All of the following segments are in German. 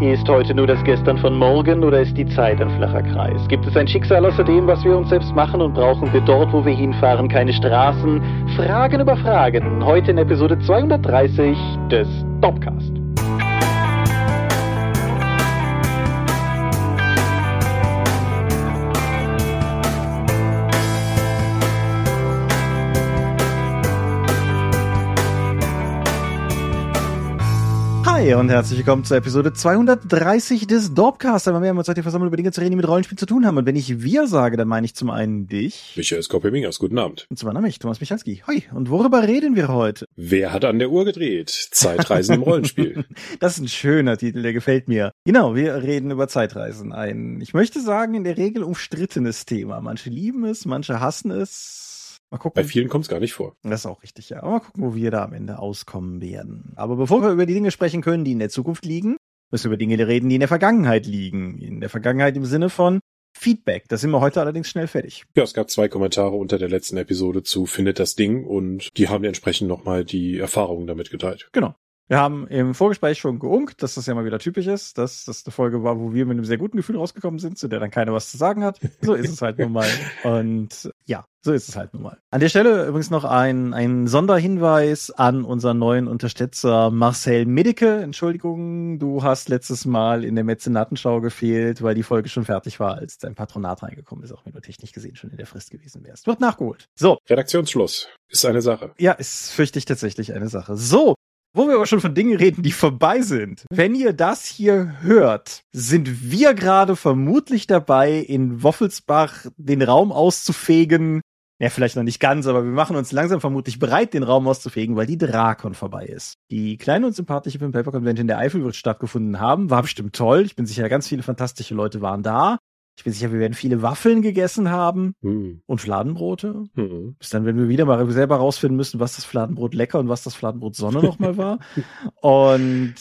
Ist heute nur das Gestern von morgen oder ist die Zeit ein flacher Kreis? Gibt es ein Schicksal außer dem, was wir uns selbst machen und brauchen wir dort, wo wir hinfahren, keine Straßen? Fragen über Fragen. Heute in Episode 230 des Topcast. Hi und herzlich willkommen zur Episode 230 des Dorpcast. Einmal mehr haben wir uns heute versammelt, über Dinge zu reden, die mit Rollenspiel zu tun haben. Und wenn ich wir sage, dann meine ich zum einen dich. Michael Skopemingers, guten Abend. Und zum anderen mich, Thomas Michalski. Hoi. Und worüber reden wir heute? Wer hat an der Uhr gedreht? Zeitreisen im Rollenspiel. Das ist ein schöner Titel, der gefällt mir. Genau, wir reden über Zeitreisen. Ein, ich möchte sagen, in der Regel umstrittenes Thema. Manche lieben es, manche hassen es. Mal gucken. Bei vielen kommt es gar nicht vor. Das ist auch richtig, ja. Aber mal gucken, wo wir da am Ende auskommen werden. Aber bevor wir über die Dinge sprechen können, die in der Zukunft liegen, müssen wir über Dinge reden, die in der Vergangenheit liegen. In der Vergangenheit im Sinne von Feedback. Da sind wir heute allerdings schnell fertig. Ja, es gab zwei Kommentare unter der letzten Episode zu Findet das Ding und die haben entsprechend nochmal die Erfahrungen damit geteilt. Genau. Wir haben im Vorgespräch schon geunkt, dass das ja mal wieder typisch ist, dass das eine Folge war, wo wir mit einem sehr guten Gefühl rausgekommen sind, zu der dann keiner was zu sagen hat. So ist es halt nun mal. Und ja, so ist es halt nun mal. An der Stelle übrigens noch ein, ein Sonderhinweis an unseren neuen Unterstützer Marcel Medeke. Entschuldigung, du hast letztes Mal in der Mäzenatenschau gefehlt, weil die Folge schon fertig war, als dein Patronat reingekommen ist, auch wenn du technisch gesehen schon in der Frist gewesen wärst. Wird nachgeholt. So. Redaktionsschluss ist eine Sache. Ja, ist fürchte ich tatsächlich eine Sache. So, wo wir aber schon von Dingen reden, die vorbei sind. Wenn ihr das hier hört, sind wir gerade vermutlich dabei, in Woffelsbach den Raum auszufegen. Ja, vielleicht noch nicht ganz, aber wir machen uns langsam vermutlich bereit, den Raum auszufegen, weil die Drakon vorbei ist. Die kleine und sympathische Pen Paper Convention der Eifel wird stattgefunden haben. War bestimmt toll. Ich bin sicher, ganz viele fantastische Leute waren da. Ich bin sicher, wir werden viele Waffeln gegessen haben Hm. und Fladenbrote. Hm. Bis dann, wenn wir wieder mal selber rausfinden müssen, was das Fladenbrot lecker und was das Fladenbrot Sonne nochmal war. Und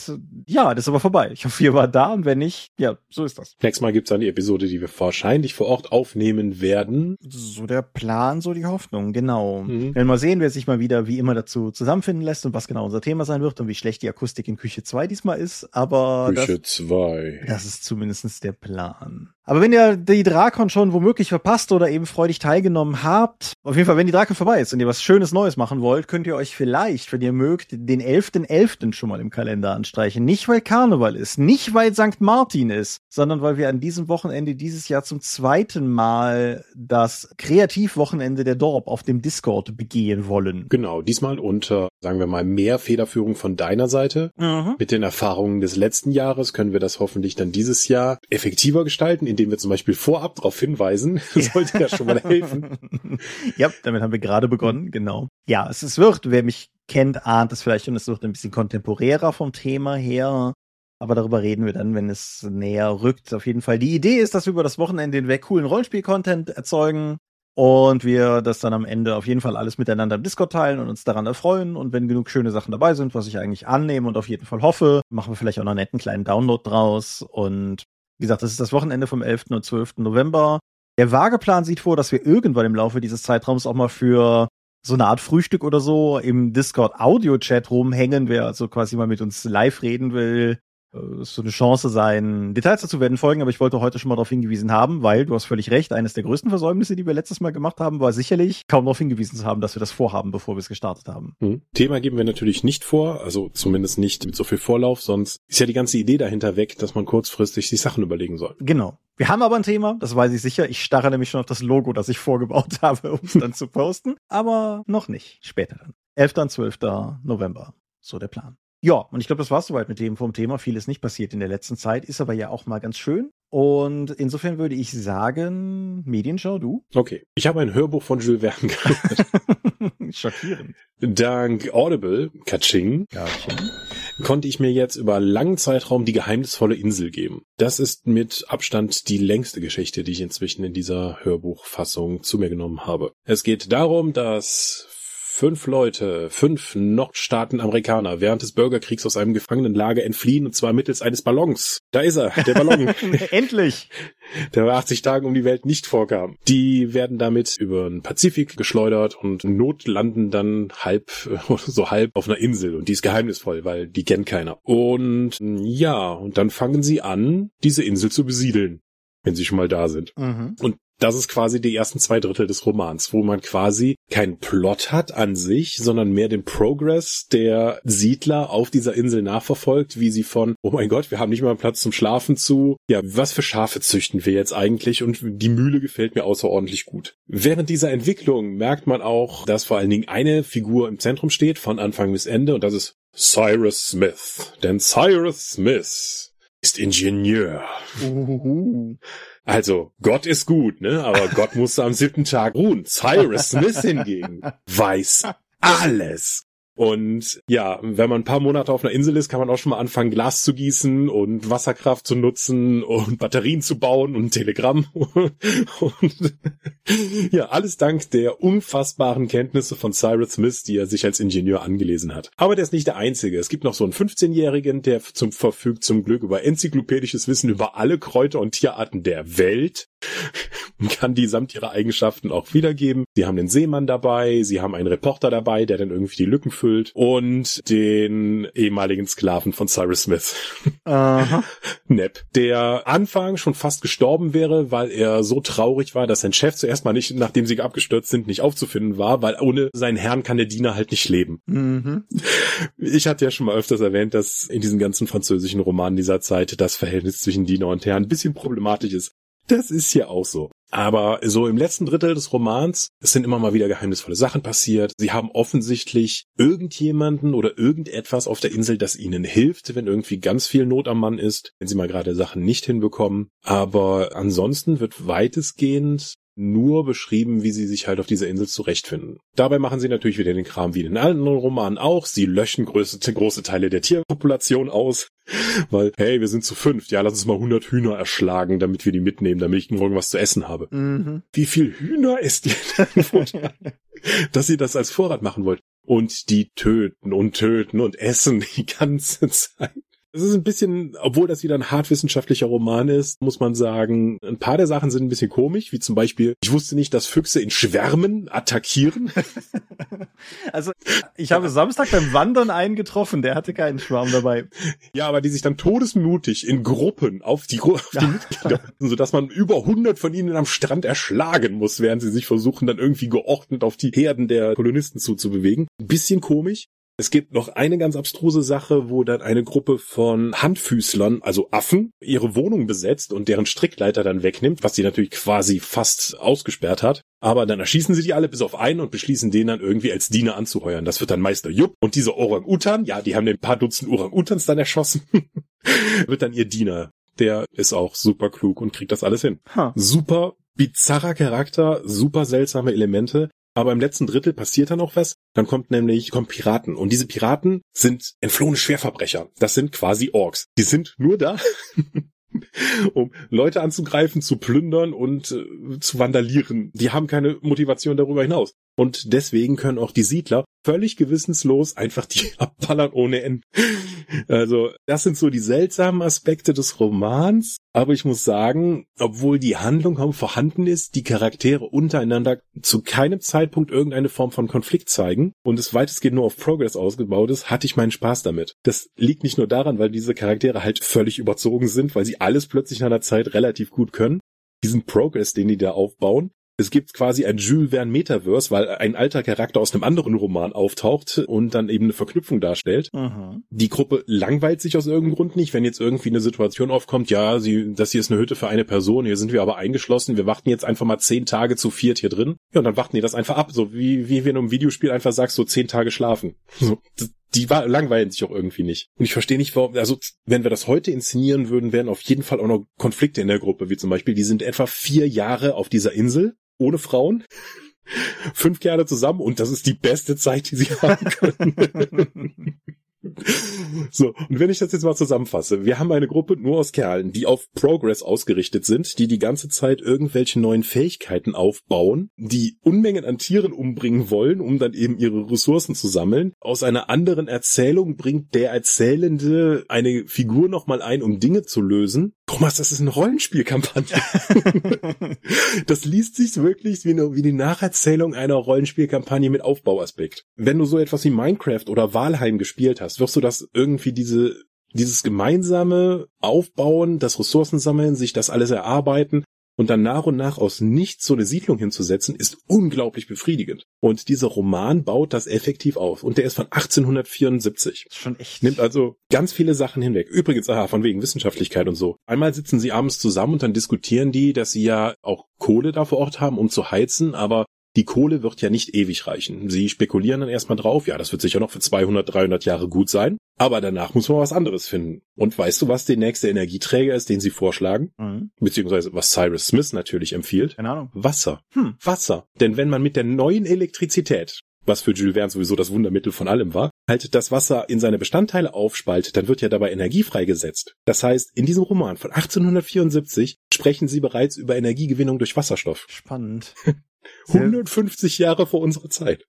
ja, das ist aber vorbei. Ich hoffe, ihr war da und wenn nicht, ja, so ist das. Nächstes Mal gibt's dann die Episode, die wir wahrscheinlich vor Ort aufnehmen werden. So der Plan, so die Hoffnung, genau. Mhm. Wir werden mal sehen, wer sich mal wieder wie immer dazu zusammenfinden lässt und was genau unser Thema sein wird und wie schlecht die Akustik in Küche 2 diesmal ist. Aber Küche das, 2. das ist zumindestens der Plan. Aber wenn ihr die Drakon schon womöglich verpasst oder eben freudig teilgenommen habt, auf jeden Fall, wenn die Drakon vorbei ist und ihr was Schönes Neues machen wollt, könnt ihr euch vielleicht, wenn ihr mögt, den 11.11. schon mal im Kalender anstreichen. Nicht, weil Karneval ist, nicht, weil St. Martin ist, sondern weil wir an diesem Wochenende dieses Jahr zum zweiten Mal das Kreativwochenende der Dorp auf dem Discord begehen wollen. Genau, diesmal unter, sagen wir mal, mehr Federführung von deiner Seite. Mhm. Mit den Erfahrungen des letzten Jahres können wir das hoffentlich dann dieses Jahr effektiver gestalten, indem wir zum Beispiel vorab darauf hinweisen. Sollte ja schon mal helfen. ja, damit haben wir gerade begonnen, genau. Ja, es, es wird, wer mich kennt, ahnt es vielleicht und es wird ein bisschen kontemporärer vom Thema her. Aber darüber reden wir dann, wenn es näher rückt. Auf jeden Fall. Die Idee ist, dass wir über das Wochenende hinweg coolen Rollenspiel-Content erzeugen und wir das dann am Ende auf jeden Fall alles miteinander im Discord teilen und uns daran erfreuen. Und wenn genug schöne Sachen dabei sind, was ich eigentlich annehme und auf jeden Fall hoffe, machen wir vielleicht auch noch einen netten kleinen Download draus. Und wie gesagt, das ist das Wochenende vom 11. und 12. November. Der vage Plan sieht vor, dass wir irgendwann im Laufe dieses Zeitraums auch mal für so eine Art Frühstück oder so im Discord Audio Chat rumhängen, wer also quasi mal mit uns live reden will. Äh, so eine Chance sein. Details dazu werden folgen, aber ich wollte heute schon mal darauf hingewiesen haben, weil du hast völlig recht, eines der größten Versäumnisse, die wir letztes Mal gemacht haben, war sicherlich kaum darauf hingewiesen zu haben, dass wir das vorhaben, bevor wir es gestartet haben. Hm. Thema geben wir natürlich nicht vor, also zumindest nicht mit so viel Vorlauf, sonst ist ja die ganze Idee dahinter weg, dass man kurzfristig sich Sachen überlegen soll. Genau. Wir haben aber ein Thema, das weiß ich sicher. Ich starre nämlich schon auf das Logo, das ich vorgebaut habe, um es dann zu posten. Aber noch nicht. Später dann. 11. und 12. November. So der Plan. Ja, und ich glaube, das war's soweit mit dem vom Thema. Viel ist nicht passiert in der letzten Zeit, ist aber ja auch mal ganz schön. Und insofern würde ich sagen, Medienschau, du? Okay. Ich habe ein Hörbuch von Jules Verne gehört. Schockierend. Dank Audible, Kaching, Ja, konnte ich mir jetzt über einen langen Zeitraum die geheimnisvolle Insel geben. Das ist mit Abstand die längste Geschichte, die ich inzwischen in dieser Hörbuchfassung zu mir genommen habe. Es geht darum, dass fünf Leute, fünf Nordstaaten-Amerikaner während des Bürgerkriegs aus einem Gefangenenlager entfliehen, und zwar mittels eines Ballons. Da ist er, der Ballon. Endlich! Der bei 80 Tagen um die Welt nicht vorkam. Die werden damit über den Pazifik geschleudert und notlanden dann halb, so halb auf einer Insel. Und die ist geheimnisvoll, weil die kennt keiner. Und ja, und dann fangen sie an, diese Insel zu besiedeln wenn sie schon mal da sind. Mhm. Und das ist quasi die ersten zwei Drittel des Romans, wo man quasi keinen Plot hat an sich, sondern mehr den Progress der Siedler auf dieser Insel nachverfolgt, wie sie von, oh mein Gott, wir haben nicht mal Platz zum Schlafen zu, ja, was für Schafe züchten wir jetzt eigentlich und die Mühle gefällt mir außerordentlich gut. Während dieser Entwicklung merkt man auch, dass vor allen Dingen eine Figur im Zentrum steht, von Anfang bis Ende, und das ist Cyrus Smith. Denn Cyrus Smith ist Ingenieur. Uhuhu. Also, Gott ist gut, ne? Aber Gott musste am siebten Tag ruhen. Cyrus Smith hingegen weiß alles. Und ja, wenn man ein paar Monate auf einer Insel ist, kann man auch schon mal anfangen, Glas zu gießen und Wasserkraft zu nutzen und Batterien zu bauen und Telegramm. und ja, alles dank der unfassbaren Kenntnisse von Cyrus Smith, die er sich als Ingenieur angelesen hat. Aber der ist nicht der Einzige. Es gibt noch so einen 15-Jährigen, der zum, verfügt zum Glück über enzyklopädisches Wissen über alle Kräuter und Tierarten der Welt kann die samt ihrer Eigenschaften auch wiedergeben. Sie haben den Seemann dabei, sie haben einen Reporter dabei, der dann irgendwie die Lücken füllt und den ehemaligen Sklaven von Cyrus Smith. Aha. Nepp, der Anfang schon fast gestorben wäre, weil er so traurig war, dass sein Chef zuerst mal nicht, nachdem sie abgestürzt sind, nicht aufzufinden war, weil ohne seinen Herrn kann der Diener halt nicht leben. Mhm. Ich hatte ja schon mal öfters erwähnt, dass in diesen ganzen französischen Romanen dieser Zeit das Verhältnis zwischen Diener und Herrn ein bisschen problematisch ist. Das ist hier auch so. Aber so im letzten Drittel des Romans, es sind immer mal wieder geheimnisvolle Sachen passiert. Sie haben offensichtlich irgendjemanden oder irgendetwas auf der Insel, das ihnen hilft, wenn irgendwie ganz viel Not am Mann ist, wenn sie mal gerade Sachen nicht hinbekommen. Aber ansonsten wird weitestgehend nur beschrieben, wie sie sich halt auf dieser Insel zurechtfinden. Dabei machen sie natürlich wieder den Kram wie in den anderen Romanen auch. Sie löschen große, große Teile der Tierpopulation aus, weil, hey, wir sind zu fünft, ja, lass uns mal 100 Hühner erschlagen, damit wir die mitnehmen, damit ich morgen was zu essen habe. Mhm. Wie viel Hühner isst ihr dass ihr das als Vorrat machen wollt? Und die töten und töten und essen die ganze Zeit. Es ist ein bisschen, obwohl das wieder ein hart wissenschaftlicher Roman ist, muss man sagen, ein paar der Sachen sind ein bisschen komisch, wie zum Beispiel, ich wusste nicht, dass Füchse in Schwärmen attackieren. Also, ich habe Samstag beim Wandern einen getroffen, der hatte keinen Schwarm dabei. Ja, aber die sich dann todesmutig in Gruppen auf die, auf die Mitglieder, sodass man über 100 von ihnen am Strand erschlagen muss, während sie sich versuchen, dann irgendwie geordnet auf die Herden der Kolonisten zuzubewegen. Ein bisschen komisch. Es gibt noch eine ganz abstruse Sache, wo dann eine Gruppe von Handfüßlern, also Affen, ihre Wohnung besetzt und deren Strickleiter dann wegnimmt, was sie natürlich quasi fast ausgesperrt hat. Aber dann erschießen sie die alle bis auf einen und beschließen den dann irgendwie als Diener anzuheuern. Das wird dann Meister Jupp. Und diese Orang-Utan, ja, die haben den paar Dutzend Orang-Utans dann erschossen, wird dann ihr Diener. Der ist auch super klug und kriegt das alles hin. Huh. Super bizarrer Charakter, super seltsame Elemente. Aber im letzten Drittel passiert dann auch was. Dann kommt nämlich, kommt Piraten. Und diese Piraten sind entflohene Schwerverbrecher. Das sind quasi Orks. Die sind nur da, um Leute anzugreifen, zu plündern und äh, zu vandalieren. Die haben keine Motivation darüber hinaus. Und deswegen können auch die Siedler völlig gewissenslos einfach die abballern ohne Ende. Also, das sind so die seltsamen Aspekte des Romans. Aber ich muss sagen, obwohl die Handlung kaum vorhanden ist, die Charaktere untereinander zu keinem Zeitpunkt irgendeine Form von Konflikt zeigen und es weitestgehend nur auf Progress ausgebaut ist, hatte ich meinen Spaß damit. Das liegt nicht nur daran, weil diese Charaktere halt völlig überzogen sind, weil sie alles plötzlich nach einer Zeit relativ gut können diesen Progress, den die da aufbauen, es gibt quasi ein Jules Verne Metaverse, weil ein alter Charakter aus einem anderen Roman auftaucht und dann eben eine Verknüpfung darstellt. Mhm. Die Gruppe langweilt sich aus irgendeinem Grund nicht, wenn jetzt irgendwie eine Situation aufkommt, ja, sie, das hier ist eine Hütte für eine Person, hier sind wir aber eingeschlossen, wir warten jetzt einfach mal zehn Tage zu viert hier drin. Ja, und dann warten die das einfach ab, so wie, wie wenn du im Videospiel einfach sagst, so zehn Tage schlafen. So, die war, langweilen sich auch irgendwie nicht. Und ich verstehe nicht, warum, also wenn wir das heute inszenieren würden, wären auf jeden Fall auch noch Konflikte in der Gruppe, wie zum Beispiel, die sind etwa vier Jahre auf dieser Insel ohne Frauen. Fünf Kerle zusammen und das ist die beste Zeit, die sie haben können. So, und wenn ich das jetzt mal zusammenfasse, wir haben eine Gruppe nur aus Kerlen, die auf Progress ausgerichtet sind, die die ganze Zeit irgendwelche neuen Fähigkeiten aufbauen, die Unmengen an Tieren umbringen wollen, um dann eben ihre Ressourcen zu sammeln. Aus einer anderen Erzählung bringt der Erzählende eine Figur nochmal ein, um Dinge zu lösen. Thomas, das ist eine Rollenspielkampagne. das liest sich wirklich wie, eine, wie die Nacherzählung einer Rollenspielkampagne mit Aufbauaspekt. Wenn du so etwas wie Minecraft oder Walheim gespielt hast, wirst du das irgendwie diese dieses gemeinsame Aufbauen, das Ressourcen sammeln, sich das alles erarbeiten und dann nach und nach aus nichts so eine Siedlung hinzusetzen, ist unglaublich befriedigend. Und dieser Roman baut das effektiv auf. Und der ist von 1874. Schon echt. Nimmt also ganz viele Sachen hinweg. Übrigens, aha, von wegen Wissenschaftlichkeit und so. Einmal sitzen sie abends zusammen und dann diskutieren die, dass sie ja auch Kohle da vor Ort haben, um zu heizen, aber die Kohle wird ja nicht ewig reichen. Sie spekulieren dann erstmal drauf, ja, das wird sicher noch für 200, 300 Jahre gut sein, aber danach muss man was anderes finden. Und weißt du, was der nächste Energieträger ist, den sie vorschlagen? Mhm. Beziehungsweise was Cyrus Smith natürlich empfiehlt? Keine Ahnung. Wasser. Hm. Wasser. Denn wenn man mit der neuen Elektrizität was für Jules Verne sowieso das Wundermittel von allem war, halt das Wasser in seine Bestandteile aufspaltet, dann wird ja dabei Energie freigesetzt. Das heißt, in diesem Roman von 1874 sprechen sie bereits über Energiegewinnung durch Wasserstoff. Spannend. Sehr- 150 Jahre vor unserer Zeit.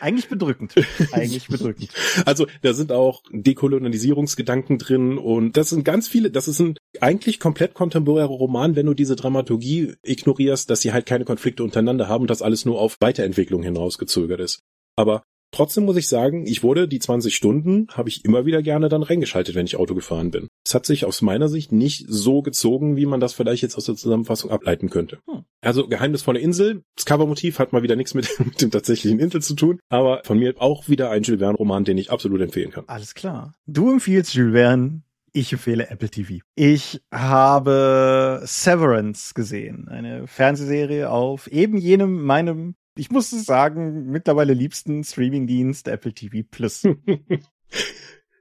Eigentlich bedrückend. Eigentlich bedrückend. Also da sind auch Dekolonialisierungsgedanken drin und das sind ganz viele, das ist ein eigentlich komplett kontemporärer Roman, wenn du diese Dramaturgie ignorierst, dass sie halt keine Konflikte untereinander haben und das alles nur auf Weiterentwicklung hinausgezögert ist. Aber trotzdem muss ich sagen, ich wurde die 20 Stunden, habe ich immer wieder gerne dann reingeschaltet, wenn ich Auto gefahren bin. Es hat sich aus meiner Sicht nicht so gezogen, wie man das vielleicht jetzt aus der Zusammenfassung ableiten könnte. Hm. Also geheimnisvolle Insel, das Covermotiv hat mal wieder nichts mit, mit dem tatsächlichen Insel zu tun, aber von mir auch wieder ein Jules Verne Roman, den ich absolut empfehlen kann. Alles klar. Du empfiehlst Jules Verne. Ich empfehle Apple TV. Ich habe Severance gesehen, eine Fernsehserie auf eben jenem meinem, ich muss sagen, mittlerweile liebsten Streamingdienst Apple TV Plus.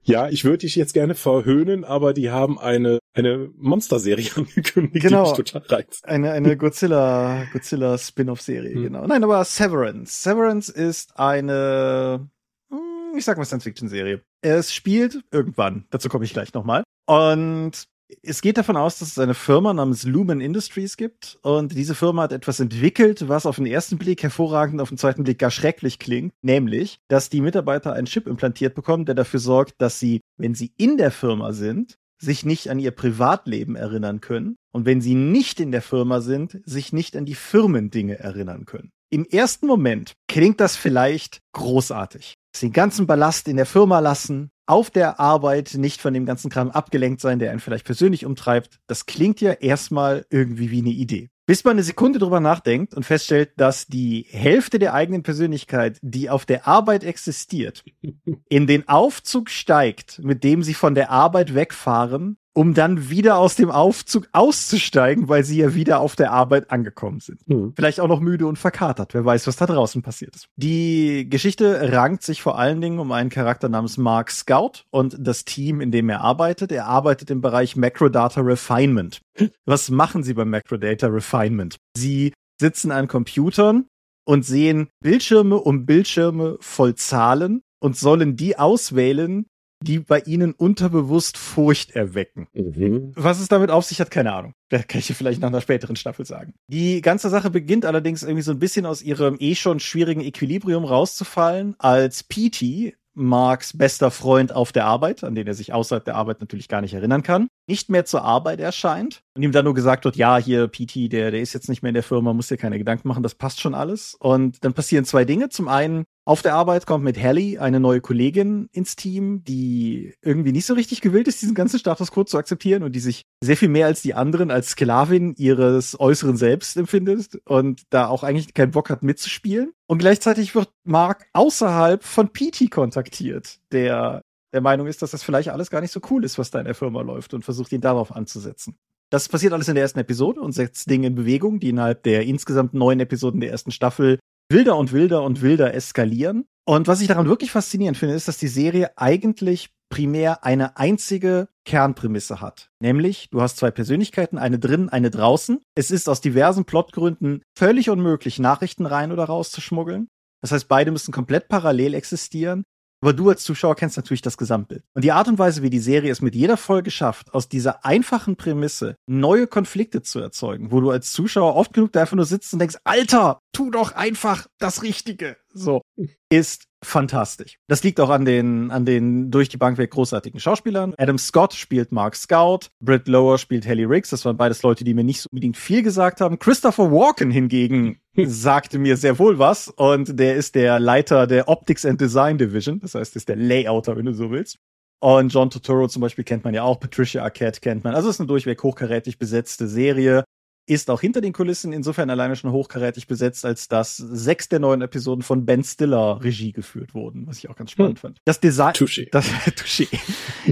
Ja, ich würde dich jetzt gerne verhöhnen, aber die haben eine, eine Monsterserie angekündigt, Genau. die mich total reizt. Eine, eine Godzilla, Godzilla Spin-off-Serie, Hm. genau. Nein, aber Severance. Severance ist eine, hm, ich sag mal Science-Fiction-Serie. Es spielt irgendwann, dazu komme ich gleich nochmal. Und es geht davon aus, dass es eine Firma namens Lumen Industries gibt. Und diese Firma hat etwas entwickelt, was auf den ersten Blick hervorragend, auf den zweiten Blick gar schrecklich klingt. Nämlich, dass die Mitarbeiter einen Chip implantiert bekommen, der dafür sorgt, dass sie, wenn sie in der Firma sind, sich nicht an ihr Privatleben erinnern können und wenn sie nicht in der Firma sind, sich nicht an die Firmendinge erinnern können. Im ersten Moment klingt das vielleicht großartig. Den ganzen Ballast in der Firma lassen, auf der Arbeit nicht von dem ganzen Kram abgelenkt sein, der einen vielleicht persönlich umtreibt. Das klingt ja erstmal irgendwie wie eine Idee. Bis man eine Sekunde drüber nachdenkt und feststellt, dass die Hälfte der eigenen Persönlichkeit, die auf der Arbeit existiert, in den Aufzug steigt, mit dem sie von der Arbeit wegfahren, um dann wieder aus dem Aufzug auszusteigen, weil sie ja wieder auf der Arbeit angekommen sind. Hm. Vielleicht auch noch müde und verkatert. Wer weiß, was da draußen passiert ist. Die Geschichte rankt sich vor allen Dingen um einen Charakter namens Mark Scout und das Team, in dem er arbeitet. Er arbeitet im Bereich Macrodata Refinement. Was machen sie beim Macrodata Refinement? Sie sitzen an Computern und sehen Bildschirme um Bildschirme voll Zahlen und sollen die auswählen, die bei ihnen unterbewusst Furcht erwecken. Mhm. Was es damit auf sich hat, keine Ahnung. Das kann ich dir vielleicht nach einer späteren Staffel sagen. Die ganze Sache beginnt allerdings irgendwie so ein bisschen aus ihrem eh schon schwierigen Equilibrium rauszufallen, als Petey, Marks bester Freund auf der Arbeit, an den er sich außerhalb der Arbeit natürlich gar nicht erinnern kann, nicht mehr zur Arbeit erscheint und ihm dann nur gesagt wird, ja, hier Petey, der, der ist jetzt nicht mehr in der Firma, muss dir keine Gedanken machen, das passt schon alles. Und dann passieren zwei Dinge. Zum einen, auf der Arbeit kommt mit Hallie eine neue Kollegin ins Team, die irgendwie nicht so richtig gewillt ist, diesen ganzen Status quo zu akzeptieren und die sich sehr viel mehr als die anderen als Sklavin ihres äußeren Selbst empfindet und da auch eigentlich keinen Bock hat mitzuspielen. Und gleichzeitig wird Mark außerhalb von Petey kontaktiert, der der Meinung ist, dass das vielleicht alles gar nicht so cool ist, was da in der Firma läuft und versucht ihn darauf anzusetzen. Das passiert alles in der ersten Episode und setzt Dinge in Bewegung, die innerhalb der insgesamt neun Episoden der ersten Staffel wilder und wilder und wilder eskalieren. Und was ich daran wirklich faszinierend finde, ist, dass die Serie eigentlich primär eine einzige Kernprämisse hat. Nämlich, du hast zwei Persönlichkeiten, eine drin, eine draußen. Es ist aus diversen Plotgründen völlig unmöglich, Nachrichten rein oder raus zu schmuggeln. Das heißt, beide müssen komplett parallel existieren. Aber du als Zuschauer kennst natürlich das Gesamtbild. Und die Art und Weise, wie die Serie es mit jeder Folge schafft, aus dieser einfachen Prämisse neue Konflikte zu erzeugen, wo du als Zuschauer oft genug da einfach nur sitzt und denkst, Alter, tu doch einfach das Richtige. So, ist fantastisch. Das liegt auch an den, an den durch die Bank weg großartigen Schauspielern. Adam Scott spielt Mark Scout, Britt Lower spielt Haley Riggs. Das waren beides Leute, die mir nicht unbedingt viel gesagt haben. Christopher Walken hingegen sagte mir sehr wohl was und der ist der Leiter der Optics and Design Division. Das heißt, ist der Layouter, wenn du so willst. Und John Totoro zum Beispiel kennt man ja auch, Patricia Arquette kennt man. Also es ist eine durchweg hochkarätig besetzte Serie ist auch hinter den Kulissen insofern alleine schon hochkarätig besetzt, als dass sechs der neuen Episoden von Ben Stiller Regie geführt wurden, was ich auch ganz spannend hm. fand. Das Design, das,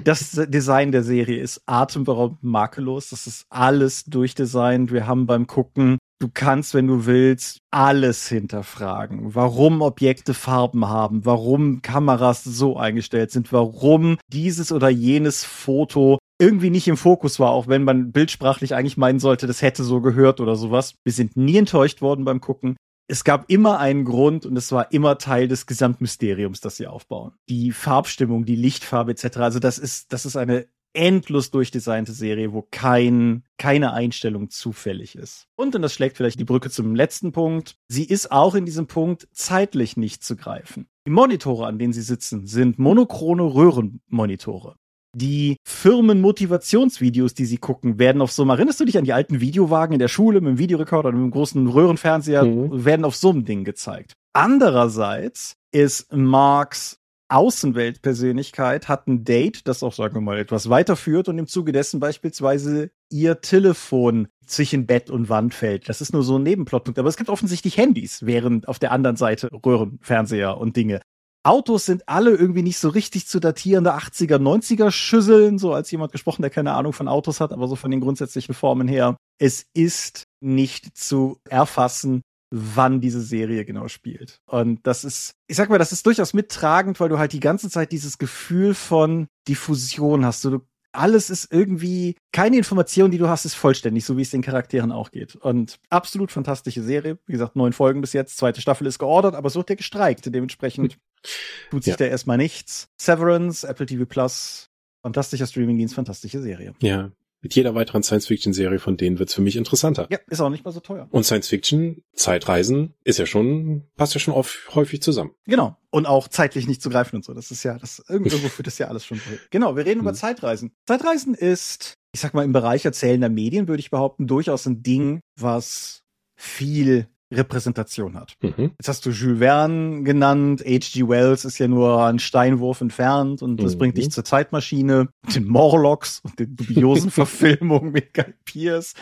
das Design der Serie ist atemberaubend makellos. Das ist alles durchdesignt. Wir haben beim Gucken Du kannst, wenn du willst, alles hinterfragen. Warum Objekte Farben haben, warum Kameras so eingestellt sind, warum dieses oder jenes Foto irgendwie nicht im Fokus war, auch wenn man bildsprachlich eigentlich meinen sollte, das hätte so gehört oder sowas. Wir sind nie enttäuscht worden beim Gucken. Es gab immer einen Grund und es war immer Teil des Gesamtmysteriums, das sie aufbauen. Die Farbstimmung, die Lichtfarbe etc. Also das ist, das ist eine endlos durchdesignte Serie, wo kein, keine Einstellung zufällig ist. Und, und das schlägt vielleicht die Brücke zum letzten Punkt, sie ist auch in diesem Punkt zeitlich nicht zu greifen. Die Monitore, an denen sie sitzen, sind monochrone Röhrenmonitore die Firmenmotivationsvideos, die sie gucken, werden auf so einem, erinnerst du dich an die alten Videowagen in der Schule mit dem Videorekorder und mit dem großen Röhrenfernseher, mhm. werden auf so einem Ding gezeigt. Andererseits ist Marks Außenweltpersönlichkeit hat ein Date, das auch, sagen wir mal, etwas weiterführt und im Zuge dessen beispielsweise ihr Telefon zwischen Bett und Wand fällt. Das ist nur so ein Nebenplotpunkt. Aber es gibt offensichtlich Handys, während auf der anderen Seite Röhrenfernseher und Dinge. Autos sind alle irgendwie nicht so richtig zu datierende 80er, 90er Schüsseln, so als jemand gesprochen, der keine Ahnung von Autos hat, aber so von den grundsätzlichen Formen her. Es ist nicht zu erfassen, wann diese Serie genau spielt. Und das ist, ich sag mal, das ist durchaus mittragend, weil du halt die ganze Zeit dieses Gefühl von Diffusion hast. Du, alles ist irgendwie, keine Information, die du hast, ist vollständig, so wie es den Charakteren auch geht. Und absolut fantastische Serie. Wie gesagt, neun Folgen bis jetzt, zweite Staffel ist geordert, aber es wird ja gestreikt. Dementsprechend tut sich ja. da erstmal nichts. Severance, Apple TV Plus, fantastischer Streamingdienst, fantastische Serie. Ja, mit jeder weiteren Science-Fiction-Serie von denen wird's für mich interessanter. Ja, ist auch nicht mal so teuer. Und Science-Fiction, Zeitreisen, ist ja schon, passt ja schon auf, häufig zusammen. Genau. Und auch zeitlich nicht zu greifen und so. Das ist ja, das, irgendwo führt das ja alles schon. Genau, wir reden über mhm. Zeitreisen. Zeitreisen ist, ich sag mal, im Bereich erzählender Medien, würde ich behaupten, durchaus ein Ding, was viel Repräsentation hat. Mhm. Jetzt hast du Jules Verne genannt, H.G. Wells ist ja nur ein Steinwurf entfernt und das mhm. bringt dich zur Zeitmaschine, den Morlocks und den dubiosen Verfilmungen mit Guy Pierce.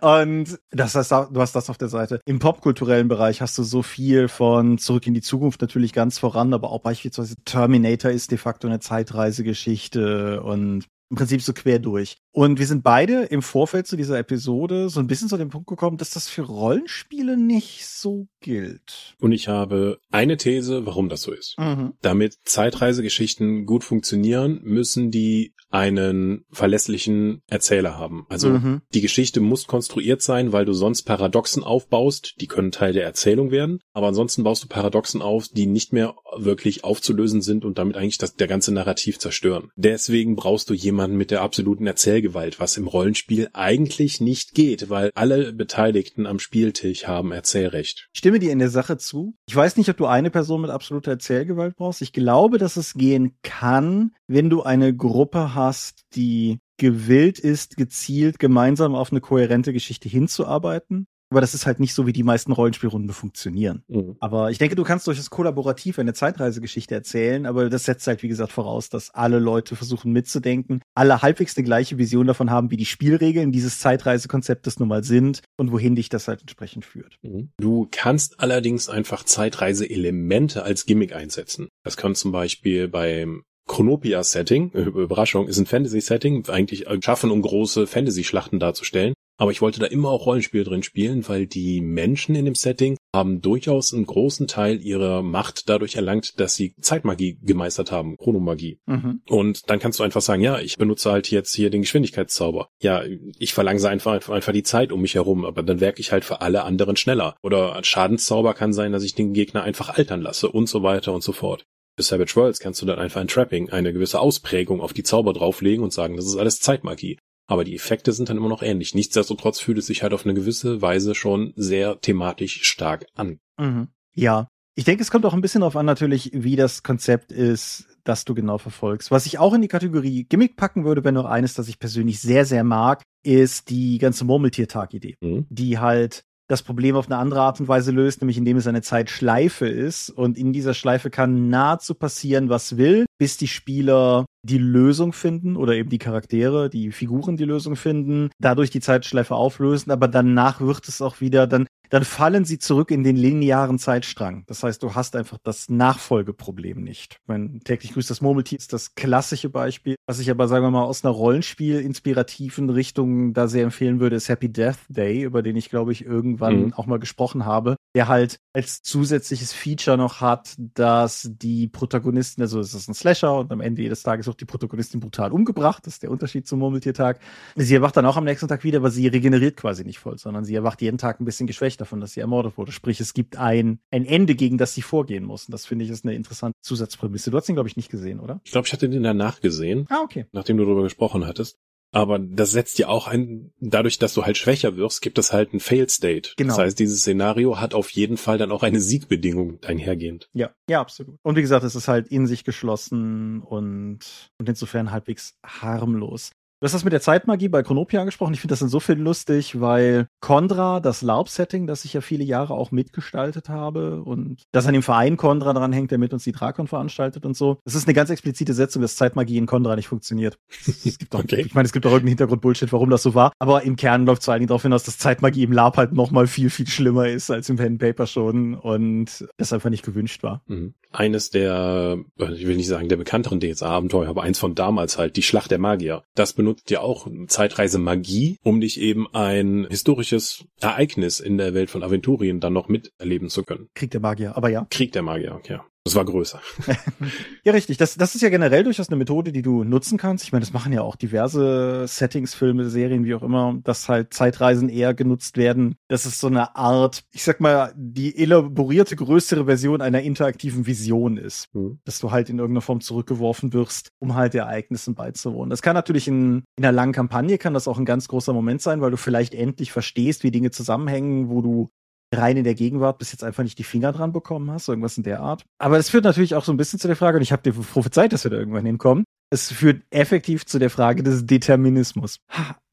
Und das heißt, du hast das auf der Seite. Im popkulturellen Bereich hast du so viel von Zurück in die Zukunft natürlich ganz voran, aber auch beispielsweise Terminator ist de facto eine Zeitreisegeschichte und im Prinzip so quer durch. Und wir sind beide im Vorfeld zu dieser Episode so ein bisschen zu dem Punkt gekommen, dass das für Rollenspiele nicht so gilt. Und ich habe eine These, warum das so ist. Mhm. Damit Zeitreisegeschichten gut funktionieren, müssen die einen verlässlichen Erzähler haben. Also mhm. die Geschichte muss konstruiert sein, weil du sonst Paradoxen aufbaust, die können Teil der Erzählung werden, aber ansonsten baust du Paradoxen auf, die nicht mehr wirklich aufzulösen sind und damit eigentlich das, der ganze Narrativ zerstören. Deswegen brauchst du jemanden mit der absoluten Erzählgewalt, was im Rollenspiel eigentlich nicht geht, weil alle Beteiligten am Spieltisch haben Erzählrecht. Ich stimme dir in der Sache zu. Ich weiß nicht, ob du eine Person mit absoluter Erzählgewalt brauchst. Ich glaube, dass es gehen kann, wenn du eine Gruppe hast, die gewillt ist, gezielt gemeinsam auf eine kohärente Geschichte hinzuarbeiten. Aber das ist halt nicht so, wie die meisten Rollenspielrunden funktionieren. Mhm. Aber ich denke, du kannst durchaus kollaborativ eine Zeitreisegeschichte erzählen, aber das setzt halt, wie gesagt, voraus, dass alle Leute versuchen mitzudenken, alle halbwegs eine gleiche Vision davon haben, wie die Spielregeln dieses Zeitreisekonzeptes nun mal sind und wohin dich das halt entsprechend führt. Mhm. Du kannst allerdings einfach Zeitreise-Elemente als Gimmick einsetzen. Das kann zum Beispiel beim Chronopia-Setting, Überraschung, ist ein Fantasy-Setting, eigentlich schaffen, um große Fantasy-Schlachten darzustellen. Aber ich wollte da immer auch Rollenspiele drin spielen, weil die Menschen in dem Setting haben durchaus einen großen Teil ihrer Macht dadurch erlangt, dass sie Zeitmagie gemeistert haben, Chronomagie. Mhm. Und dann kannst du einfach sagen, ja, ich benutze halt jetzt hier den Geschwindigkeitszauber. Ja, ich verlangse einfach, einfach die Zeit um mich herum, aber dann werke ich halt für alle anderen schneller. Oder Schadenszauber kann sein, dass ich den Gegner einfach altern lasse und so weiter und so fort. Für Savage Worlds kannst du dann einfach ein Trapping, eine gewisse Ausprägung auf die Zauber drauflegen und sagen, das ist alles Zeitmagie. Aber die Effekte sind dann immer noch ähnlich. Nichtsdestotrotz fühlt es sich halt auf eine gewisse Weise schon sehr thematisch stark an. Mhm. Ja. Ich denke, es kommt auch ein bisschen darauf an, natürlich, wie das Konzept ist, das du genau verfolgst. Was ich auch in die Kategorie Gimmick packen würde, wenn noch eines, das ich persönlich sehr, sehr mag, ist die ganze Murmeltiertag-Idee, mhm. die halt das Problem auf eine andere Art und Weise löst, nämlich indem es eine Zeitschleife ist. Und in dieser Schleife kann nahezu passieren, was will, bis die Spieler die Lösung finden oder eben die Charaktere, die Figuren die Lösung finden, dadurch die Zeitschleife auflösen, aber danach wird es auch wieder, dann, dann fallen sie zurück in den linearen Zeitstrang. Das heißt, du hast einfach das Nachfolgeproblem nicht. Mein täglich grüßt das Murmeltier ist das klassische Beispiel, was ich aber, sagen wir mal, aus einer Rollenspiel-inspirativen Richtung da sehr empfehlen würde, ist Happy Death Day, über den ich, glaube ich, irgendwann mhm. auch mal gesprochen habe, der halt als zusätzliches Feature noch hat, dass die Protagonisten, also es ist ein Slasher und am Ende jedes Tages wird die Protagonistin brutal umgebracht. Das ist der Unterschied zum Murmeltiertag. Sie erwacht dann auch am nächsten Tag wieder, aber sie regeneriert quasi nicht voll, sondern sie erwacht jeden Tag ein bisschen geschwächt davon, dass sie ermordet wurde. Sprich, es gibt ein, ein Ende, gegen das sie vorgehen muss. Und das finde ich ist eine interessante Zusatzprämisse. Du hast ihn, glaube ich, nicht gesehen, oder? Ich glaube, ich hatte den danach gesehen. Ah, okay. Nachdem du darüber gesprochen hattest. Aber das setzt ja auch ein, dadurch, dass du halt schwächer wirst, gibt es halt ein Fail State. Genau. Das heißt, dieses Szenario hat auf jeden Fall dann auch eine Siegbedingung einhergehend. Ja, ja, absolut. Und wie gesagt, es ist halt in sich geschlossen und, und insofern halbwegs harmlos. Du hast das mit der Zeitmagie bei Chronopia angesprochen. Ich finde das insofern lustig, weil Condra, das LARP-Setting, das ich ja viele Jahre auch mitgestaltet habe und das an dem Verein Condra dranhängt, der mit uns die Drakon veranstaltet und so. Das ist eine ganz explizite Setzung, dass Zeitmagie in Condra nicht funktioniert. Es gibt auch, okay. Ich meine, es gibt auch irgendeinen Hintergrund-Bullshit, warum das so war. Aber im Kern läuft es vor allen Dingen darauf hinaus, dass Zeitmagie im LARP halt noch mal viel, viel schlimmer ist als im Pen Paper schon und das einfach nicht gewünscht war. Mhm. Eines der, ich will nicht sagen der bekannteren DSA-Abenteuer, aber eins von damals halt, die Schlacht der Magier. Das benutzt nutzt ja auch Zeitreise Magie, um dich eben ein historisches Ereignis in der Welt von Aventurien dann noch miterleben zu können. Krieg der Magier, aber ja. Krieg der Magier, okay. Das war größer. ja, richtig. Das, das ist ja generell durchaus eine Methode, die du nutzen kannst. Ich meine, das machen ja auch diverse Settings, Filme, Serien, wie auch immer, dass halt Zeitreisen eher genutzt werden. Das ist so eine Art, ich sag mal, die elaborierte größere Version einer interaktiven Vision ist. Mhm. Dass du halt in irgendeiner Form zurückgeworfen wirst, um halt Ereignissen beizuwohnen. Das kann natürlich in, in einer langen Kampagne kann das auch ein ganz großer Moment sein, weil du vielleicht endlich verstehst, wie Dinge zusammenhängen, wo du rein in der Gegenwart bis jetzt einfach nicht die Finger dran bekommen hast, irgendwas in der Art. Aber es führt natürlich auch so ein bisschen zu der Frage, und ich habe dir prophezeit, dass wir da irgendwann hinkommen. Es führt effektiv zu der Frage des Determinismus.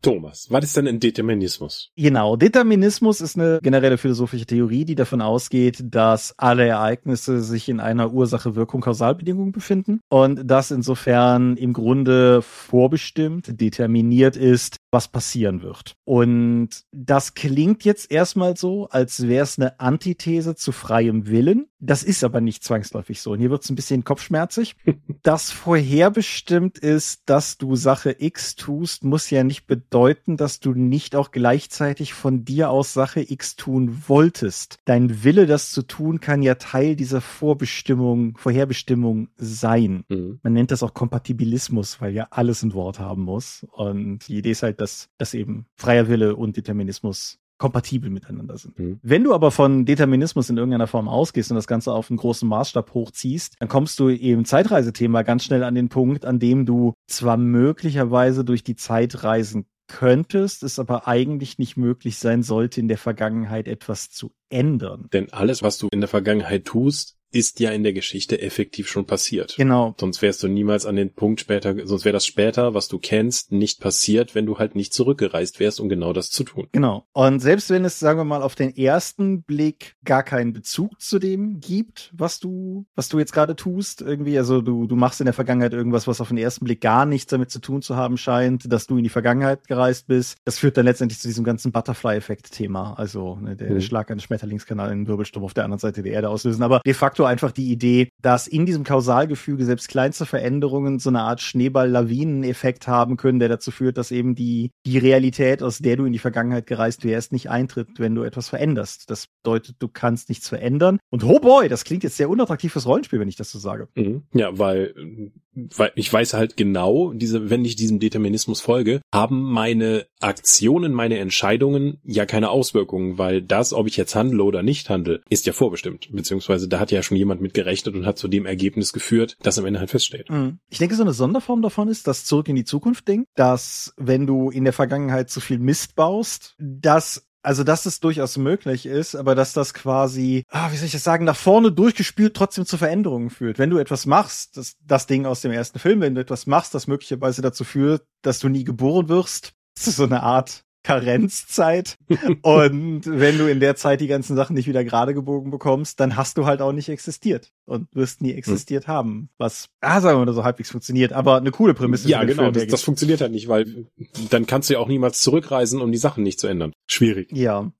Thomas, was ist denn ein Determinismus? Genau, Determinismus ist eine generelle philosophische Theorie, die davon ausgeht, dass alle Ereignisse sich in einer Ursache-Wirkung-Kausalbedingung befinden und dass insofern im Grunde vorbestimmt, determiniert ist, was passieren wird. Und das klingt jetzt erstmal so, als wäre es eine Antithese zu freiem Willen. Das ist aber nicht zwangsläufig so. Und hier wird es ein bisschen kopfschmerzig. das vorherbestimmt ist, dass du Sache X tust, muss ja nicht bedeuten, bedeuten, dass du nicht auch gleichzeitig von dir aus Sache X tun wolltest. Dein Wille, das zu tun, kann ja Teil dieser Vorbestimmung, Vorherbestimmung sein. Mhm. Man nennt das auch Kompatibilismus, weil ja alles ein Wort haben muss. Und die Idee ist halt, dass, dass eben freier Wille und Determinismus kompatibel miteinander sind. Mhm. Wenn du aber von Determinismus in irgendeiner Form ausgehst und das Ganze auf einen großen Maßstab hochziehst, dann kommst du im Zeitreisethema ganz schnell an den Punkt, an dem du zwar möglicherweise durch die Zeit reisen könntest, es aber eigentlich nicht möglich sein sollte, in der Vergangenheit etwas zu ändern. Denn alles, was du in der Vergangenheit tust, ist ja in der Geschichte effektiv schon passiert. Genau. Sonst wärst du niemals an den Punkt später, sonst wäre das später, was du kennst, nicht passiert, wenn du halt nicht zurückgereist wärst, um genau das zu tun. Genau. Und selbst wenn es, sagen wir mal, auf den ersten Blick gar keinen Bezug zu dem gibt, was du, was du jetzt gerade tust, irgendwie, also du, du machst in der Vergangenheit irgendwas, was auf den ersten Blick gar nichts damit zu tun zu haben scheint, dass du in die Vergangenheit gereist bist. Das führt dann letztendlich zu diesem ganzen Butterfly-Effekt-Thema. Also ne, der, mhm. Schlag eines Schmetterlingskanal in den Wirbelsturm auf der anderen Seite der Erde auslösen. Aber de facto einfach die Idee, dass in diesem Kausalgefüge selbst kleinste Veränderungen so eine Art Schneeball-Lawinen-Effekt haben können, der dazu führt, dass eben die, die Realität, aus der du in die Vergangenheit gereist wärst, nicht eintritt, wenn du etwas veränderst. Das bedeutet, du kannst nichts verändern. Und oh boy, das klingt jetzt sehr unattraktiv fürs Rollenspiel, wenn ich das so sage. Mhm. Ja, weil weil ich weiß halt genau, diese, wenn ich diesem Determinismus folge, haben meine Aktionen, meine Entscheidungen ja keine Auswirkungen, weil das, ob ich jetzt handle oder nicht handle, ist ja vorbestimmt. Beziehungsweise da hat ja schon jemand mit gerechnet und hat zu dem Ergebnis geführt, das am Ende halt feststeht. Mhm. Ich denke, so eine Sonderform davon ist das Zurück in die Zukunft Ding, dass wenn du in der Vergangenheit zu viel Mist baust, dass also, dass es durchaus möglich ist, aber dass das quasi, ah, wie soll ich das sagen, nach vorne durchgespielt trotzdem zu Veränderungen führt. Wenn du etwas machst, das, das Ding aus dem ersten Film, wenn du etwas machst, das möglicherweise dazu führt, dass du nie geboren wirst, das ist so eine Art Karenzzeit. und wenn du in der Zeit die ganzen Sachen nicht wieder gerade gebogen bekommst, dann hast du halt auch nicht existiert und wirst nie existiert hm. haben. Was, ah, sagen wir mal, so halbwegs funktioniert, aber eine coole Prämisse. Ja, genau, Film, das, das funktioniert halt nicht, weil dann kannst du ja auch niemals zurückreisen, um die Sachen nicht zu ändern. Schwierig. Ja.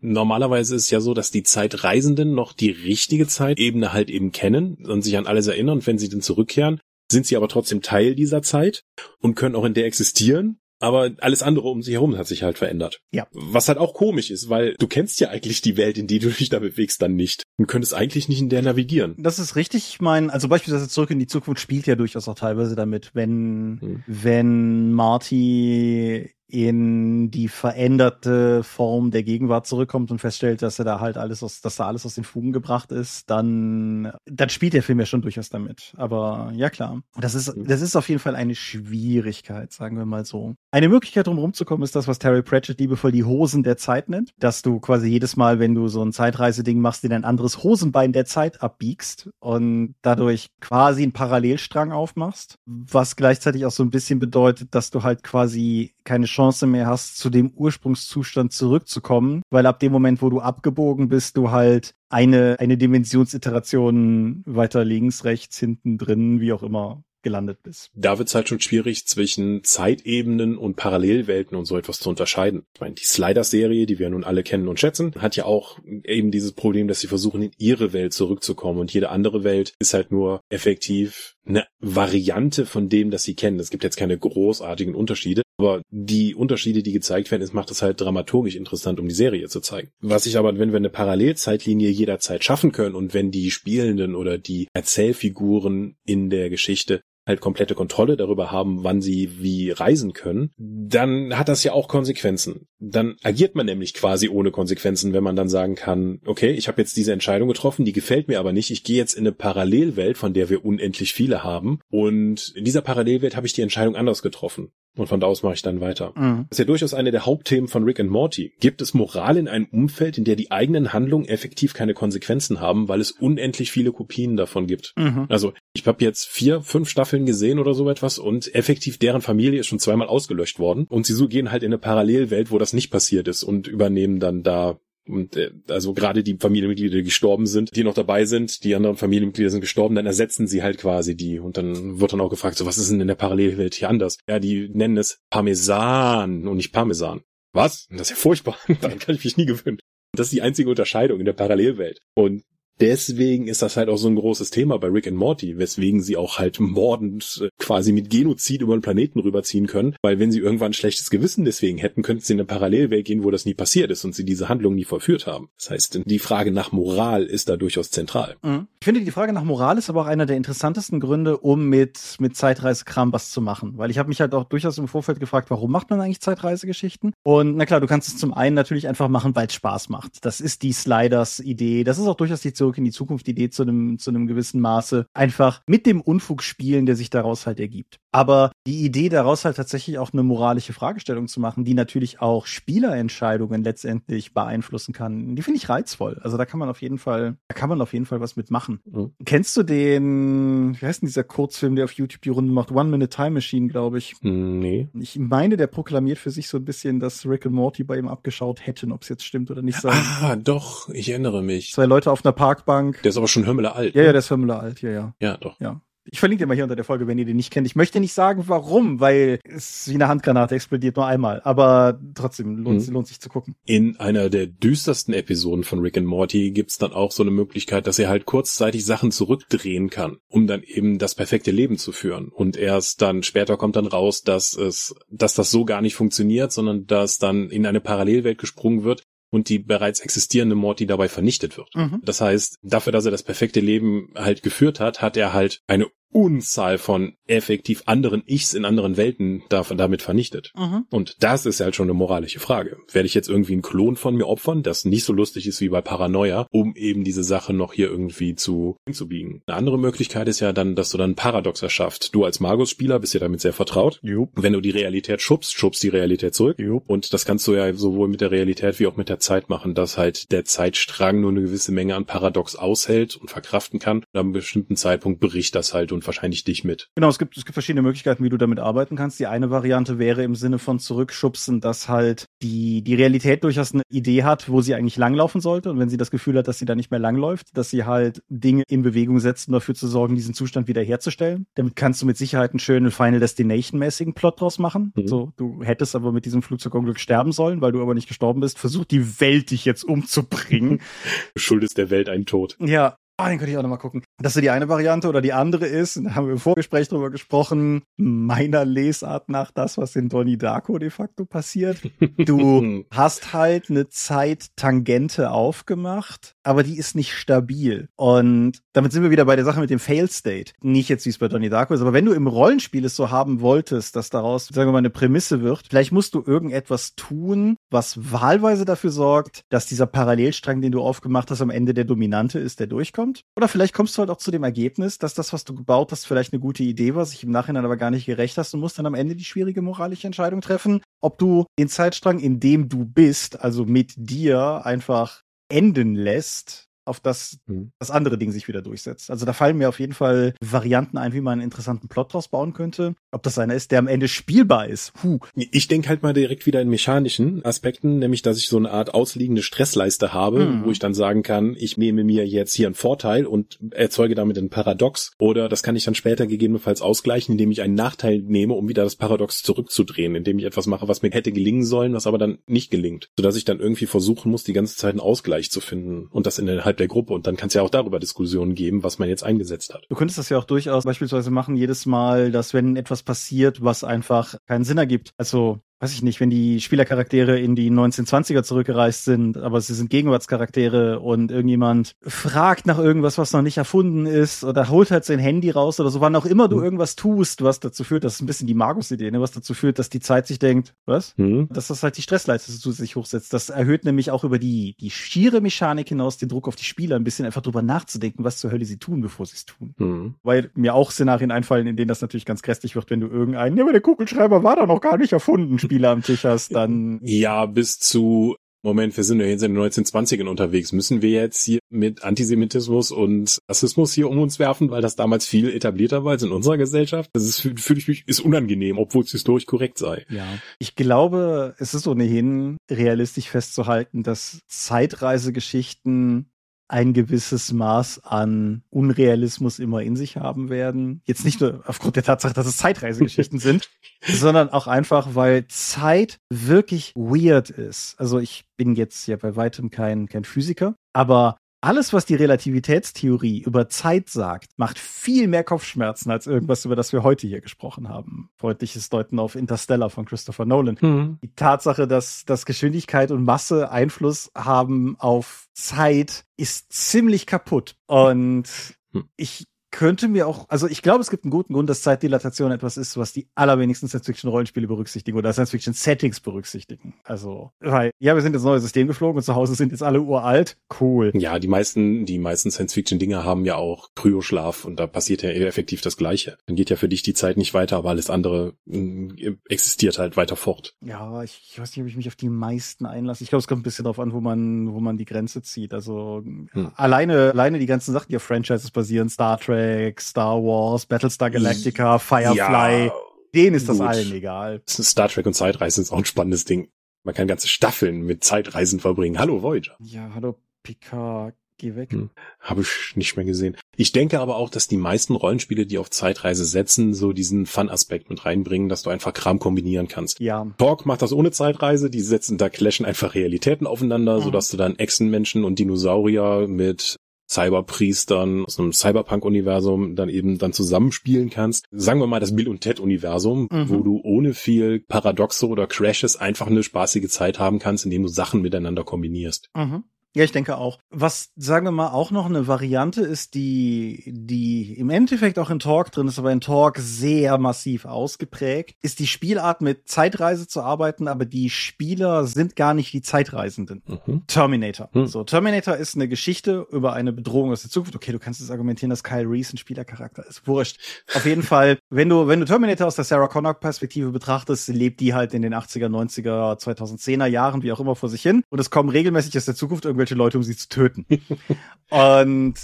Normalerweise ist es ja so, dass die Zeitreisenden noch die richtige Zeitebene halt eben kennen und sich an alles erinnern und wenn sie dann zurückkehren, sind sie aber trotzdem Teil dieser Zeit und können auch in der existieren aber alles andere um sich herum hat sich halt verändert. Ja. Was halt auch komisch ist, weil du kennst ja eigentlich die Welt, in die du dich da bewegst, dann nicht. Und könntest eigentlich nicht in der navigieren. Das ist richtig. Ich meine, also beispielsweise zurück in die Zukunft spielt ja durchaus auch teilweise damit, wenn, hm. wenn Marty in die veränderte Form der Gegenwart zurückkommt und feststellt, dass er da halt alles aus, dass da alles aus den Fugen gebracht ist, dann, dann spielt der Film ja schon durchaus damit. Aber ja klar, das ist, das ist auf jeden Fall eine Schwierigkeit, sagen wir mal so. Eine Möglichkeit, drum rumzukommen, ist das, was Terry Pratchett liebevoll die Hosen der Zeit nennt, dass du quasi jedes Mal, wenn du so ein Zeitreiseding machst, in ein anderes Hosenbein der Zeit abbiegst und dadurch quasi einen Parallelstrang aufmachst, was gleichzeitig auch so ein bisschen bedeutet, dass du halt quasi keine Chance mehr hast, zu dem Ursprungszustand zurückzukommen, weil ab dem Moment, wo du abgebogen bist, du halt eine, eine Dimensionsiteration weiter links, rechts, hinten drin, wie auch immer gelandet bist. Da wird's halt schon schwierig, zwischen Zeitebenen und Parallelwelten und so etwas zu unterscheiden. Ich meine, die Sliders-Serie, die wir nun alle kennen und schätzen, hat ja auch eben dieses Problem, dass sie versuchen, in ihre Welt zurückzukommen und jede andere Welt ist halt nur effektiv eine Variante von dem, das sie kennen. Es gibt jetzt keine großartigen Unterschiede, aber die Unterschiede, die gezeigt werden, es macht es halt dramaturgisch interessant, um die Serie zu zeigen. Was ich aber, wenn wir eine Parallelzeitlinie jederzeit schaffen können und wenn die Spielenden oder die Erzählfiguren in der Geschichte halt komplette Kontrolle darüber haben, wann sie wie reisen können, dann hat das ja auch Konsequenzen. Dann agiert man nämlich quasi ohne Konsequenzen, wenn man dann sagen kann, okay, ich habe jetzt diese Entscheidung getroffen, die gefällt mir aber nicht, ich gehe jetzt in eine Parallelwelt, von der wir unendlich viele haben und in dieser Parallelwelt habe ich die Entscheidung anders getroffen. Und von da aus mache ich dann weiter. Mhm. Das ist ja durchaus eine der Hauptthemen von Rick and Morty. Gibt es Moral in einem Umfeld, in der die eigenen Handlungen effektiv keine Konsequenzen haben, weil es unendlich viele Kopien davon gibt? Mhm. Also ich habe jetzt vier, fünf Staffeln gesehen oder so etwas und effektiv deren Familie ist schon zweimal ausgelöscht worden. Und sie so gehen halt in eine Parallelwelt, wo das nicht passiert ist und übernehmen dann da und äh, also gerade die Familienmitglieder, die gestorben sind, die noch dabei sind, die anderen Familienmitglieder sind gestorben, dann ersetzen sie halt quasi die. Und dann wird dann auch gefragt, so was ist denn in der Parallelwelt hier anders? Ja, die nennen es Parmesan und nicht Parmesan. Was? Das ist ja furchtbar. Daran kann ich mich nie gewöhnen. Das ist die einzige Unterscheidung in der Parallelwelt. Und deswegen ist das halt auch so ein großes Thema bei Rick and Morty, weswegen sie auch halt mordend äh, quasi mit Genozid über den Planeten rüberziehen können, weil wenn sie irgendwann ein schlechtes Gewissen deswegen hätten, könnten sie in eine Parallelwelt gehen, wo das nie passiert ist und sie diese Handlung nie vollführt haben. Das heißt, die Frage nach Moral ist da durchaus zentral. Mhm. Ich finde, die Frage nach Moral ist aber auch einer der interessantesten Gründe, um mit, mit Zeitreisekram was zu machen, weil ich habe mich halt auch durchaus im Vorfeld gefragt, warum macht man eigentlich Zeitreisegeschichten? Und na klar, du kannst es zum einen natürlich einfach machen, weil es Spaß macht. Das ist die Sliders-Idee, das ist auch durchaus die Zurück in die Zukunft Idee zu einem, zu einem gewissen Maße. Einfach mit dem Unfug spielen, der sich daraus halt ergibt. Aber die Idee daraus halt tatsächlich auch eine moralische Fragestellung zu machen, die natürlich auch Spielerentscheidungen letztendlich beeinflussen kann, die finde ich reizvoll. Also da kann man auf jeden Fall, da kann man auf jeden Fall was mitmachen. Mhm. Kennst du den, wie heißt denn dieser Kurzfilm, der auf YouTube die Runde macht? One Minute Time Machine, glaube ich. Nee. Ich meine, der proklamiert für sich so ein bisschen, dass Rick und Morty bei ihm abgeschaut hätten, ob es jetzt stimmt oder nicht. Sagen. Ah, doch, ich erinnere mich. Zwei Leute auf einer Parkbank. Der ist aber schon Hörmüller alt. Ja, ja, ne? der ist Hörmüller alt, ja, ja. Ja, doch. Ja. Ich verlinke dir mal hier unter der Folge, wenn ihr den nicht kennt. Ich möchte nicht sagen, warum, weil es wie eine Handgranate explodiert nur einmal. Aber trotzdem lohnt, mhm. lohnt sich zu gucken. In einer der düstersten Episoden von Rick and Morty gibt's dann auch so eine Möglichkeit, dass er halt kurzzeitig Sachen zurückdrehen kann, um dann eben das perfekte Leben zu führen. Und erst dann später kommt dann raus, dass es, dass das so gar nicht funktioniert, sondern dass dann in eine Parallelwelt gesprungen wird, und die bereits existierende Morty dabei vernichtet wird. Mhm. Das heißt, dafür, dass er das perfekte Leben halt geführt hat, hat er halt eine Unzahl von effektiv anderen Ichs in anderen Welten davon, damit vernichtet. Mhm. Und das ist halt schon eine moralische Frage. Werde ich jetzt irgendwie einen Klon von mir opfern, das nicht so lustig ist wie bei Paranoia, um eben diese Sache noch hier irgendwie zu hinzubiegen? Eine andere Möglichkeit ist ja dann, dass du dann Paradox erschaffst. Du als Magus-Spieler bist ja damit sehr vertraut. Jupp. Wenn du die Realität schubst, schubst die Realität zurück. Jupp. Und das kannst du ja sowohl mit der Realität wie auch mit der Zeit machen, dass halt der Zeitstrang nur eine gewisse Menge an Paradox aushält und verkraften kann. Und an einem bestimmten Zeitpunkt bricht das halt und wahrscheinlich dich mit. Genau, es gibt, es gibt verschiedene Möglichkeiten, wie du damit arbeiten kannst. Die eine Variante wäre im Sinne von zurückschubsen, dass halt die, die Realität durchaus eine Idee hat, wo sie eigentlich langlaufen sollte. Und wenn sie das Gefühl hat, dass sie da nicht mehr langläuft, dass sie halt Dinge in Bewegung setzt, um dafür zu sorgen, diesen Zustand wiederherzustellen. Damit kannst du mit Sicherheit einen schönen Final Destination-mäßigen Plot draus machen. Mhm. So, du hättest aber mit diesem Flugzeugunglück sterben sollen, weil du aber nicht gestorben bist. Versuch die Welt dich jetzt umzubringen. du schuldest der Welt einen Tod. Ja, Ah, den könnte ich auch nochmal gucken. Das ist die eine Variante oder die andere ist, da haben wir im Vorgespräch drüber gesprochen, meiner Lesart nach das, was in Donnie Darko de facto passiert. Du hast halt eine Zeittangente aufgemacht, aber die ist nicht stabil. Und damit sind wir wieder bei der Sache mit dem Fail State. Nicht jetzt, wie es bei Donnie Darko ist, aber wenn du im Rollenspiel es so haben wolltest, dass daraus, sagen wir mal, eine Prämisse wird, vielleicht musst du irgendetwas tun, was wahlweise dafür sorgt, dass dieser Parallelstrang, den du aufgemacht hast, am Ende der Dominante ist, der durchkommt kommt. Oder vielleicht kommst du halt auch zu dem Ergebnis, dass das, was du gebaut hast, vielleicht eine gute Idee war, sich im Nachhinein aber gar nicht gerecht hast und musst dann am Ende die schwierige moralische Entscheidung treffen, ob du den Zeitstrang, in dem du bist, also mit dir einfach enden lässt auf das mhm. das andere Ding sich wieder durchsetzt. Also da fallen mir auf jeden Fall Varianten ein, wie man einen interessanten Plot draus bauen könnte. Ob das einer ist, der am Ende spielbar ist. Huh. Ich denke halt mal direkt wieder in mechanischen Aspekten, nämlich dass ich so eine Art ausliegende Stressleiste habe, mhm. wo ich dann sagen kann, ich nehme mir jetzt hier einen Vorteil und erzeuge damit einen Paradox. Oder das kann ich dann später gegebenenfalls ausgleichen, indem ich einen Nachteil nehme, um wieder das Paradox zurückzudrehen, indem ich etwas mache, was mir hätte gelingen sollen, was aber dann nicht gelingt. Sodass ich dann irgendwie versuchen muss, die ganze Zeit einen Ausgleich zu finden. Und das innerhalb der Gruppe und dann kann es ja auch darüber Diskussionen geben, was man jetzt eingesetzt hat. Du könntest das ja auch durchaus beispielsweise machen, jedes Mal, dass wenn etwas passiert, was einfach keinen Sinn ergibt. Also weiß ich nicht, wenn die Spielercharaktere in die 1920er zurückgereist sind, aber sie sind Gegenwartscharaktere und irgendjemand fragt nach irgendwas, was noch nicht erfunden ist oder holt halt sein Handy raus oder so, wann auch immer du mhm. irgendwas tust, was dazu führt, das ist ein bisschen die Magus-Idee, ne, was dazu führt, dass die Zeit sich denkt, was? Mhm. Dass das halt die Stressleiste zusätzlich hochsetzt. Das erhöht nämlich auch über die, die schiere Mechanik hinaus den Druck auf die Spieler, ein bisschen einfach drüber nachzudenken, was zur Hölle sie tun, bevor sie es tun. Mhm. Weil mir auch Szenarien einfallen, in denen das natürlich ganz grässlich wird, wenn du irgendeinen, ja, aber der Kugelschreiber war da noch gar nicht erfunden, Spieler am Tisch hast, dann. Ja, bis zu Moment, wir sind ja jetzt in den 1920ern unterwegs. Müssen wir jetzt hier mit Antisemitismus und Rassismus hier um uns werfen, weil das damals viel etablierter war als in unserer Gesellschaft? Das ist, fühle ich mich, ist unangenehm, obwohl es historisch korrekt sei. Ja. Ich glaube, es ist ohnehin realistisch festzuhalten, dass Zeitreisegeschichten ein gewisses Maß an Unrealismus immer in sich haben werden. Jetzt nicht nur aufgrund der Tatsache, dass es Zeitreisegeschichten sind, sondern auch einfach, weil Zeit wirklich weird ist. Also ich bin jetzt ja bei weitem kein, kein Physiker, aber alles, was die Relativitätstheorie über Zeit sagt, macht viel mehr Kopfschmerzen als irgendwas, über das wir heute hier gesprochen haben. Freundliches Deuten auf Interstellar von Christopher Nolan. Mhm. Die Tatsache, dass, dass Geschwindigkeit und Masse Einfluss haben auf Zeit, ist ziemlich kaputt. Und hm. ich könnte mir auch, also ich glaube, es gibt einen guten Grund, dass Zeitdilatation etwas ist, was die allerwenigsten Science-Fiction-Rollenspiele berücksichtigen oder Science-Fiction-Settings berücksichtigen. Also, weil, ja, wir sind ins neue System geflogen und zu Hause sind jetzt alle uralt. Cool. Ja, die meisten, die meisten Science-Fiction-Dinger haben ja auch Kryoschlaf und da passiert ja effektiv das Gleiche. Dann geht ja für dich die Zeit nicht weiter, aber alles andere äh, existiert halt weiter fort. Ja, ich, ich, weiß nicht, ob ich mich auf die meisten einlasse. Ich glaube, es kommt ein bisschen darauf an, wo man, wo man die Grenze zieht. Also, hm. alleine, alleine die ganzen Sachen, die auf Franchises basieren, Star Trek, Trek, Star Wars, Battlestar Galactica, Firefly. Ja, denen ist gut. das allen egal. Star Trek und Zeitreisen ist auch ein spannendes Ding. Man kann ganze Staffeln mit Zeitreisen verbringen. Hallo Voyager. Ja, hallo Picard. Geh weg. Hm, Habe ich nicht mehr gesehen. Ich denke aber auch, dass die meisten Rollenspiele, die auf Zeitreise setzen, so diesen Fun-Aspekt mit reinbringen, dass du einfach Kram kombinieren kannst. Ja. Talk macht das ohne Zeitreise, die setzen da clashen einfach Realitäten aufeinander, mhm. sodass du dann Echsenmenschen und Dinosaurier mit Cyberpriestern aus einem Cyberpunk-Universum dann eben dann zusammenspielen kannst. Sagen wir mal das Bill und Ted-Universum, mhm. wo du ohne viel Paradoxe oder Crashes einfach eine spaßige Zeit haben kannst, indem du Sachen miteinander kombinierst. Mhm. Ja, ich denke auch. Was, sagen wir mal, auch noch eine Variante ist, die, die im Endeffekt auch in Talk drin ist, aber in Talk sehr massiv ausgeprägt, ist die Spielart mit Zeitreise zu arbeiten, aber die Spieler sind gar nicht die Zeitreisenden. Mhm. Terminator. Mhm. So, Terminator ist eine Geschichte über eine Bedrohung aus der Zukunft. Okay, du kannst jetzt argumentieren, dass Kyle Reese ein Spielercharakter ist. Wurscht. Auf jeden Fall, wenn du, wenn du Terminator aus der Sarah Connor Perspektive betrachtest, lebt die halt in den 80er, 90er, 2010er Jahren, wie auch immer, vor sich hin. Und es kommen regelmäßig aus der Zukunft irgendwie irgendwelche Leute, um sie zu töten. Und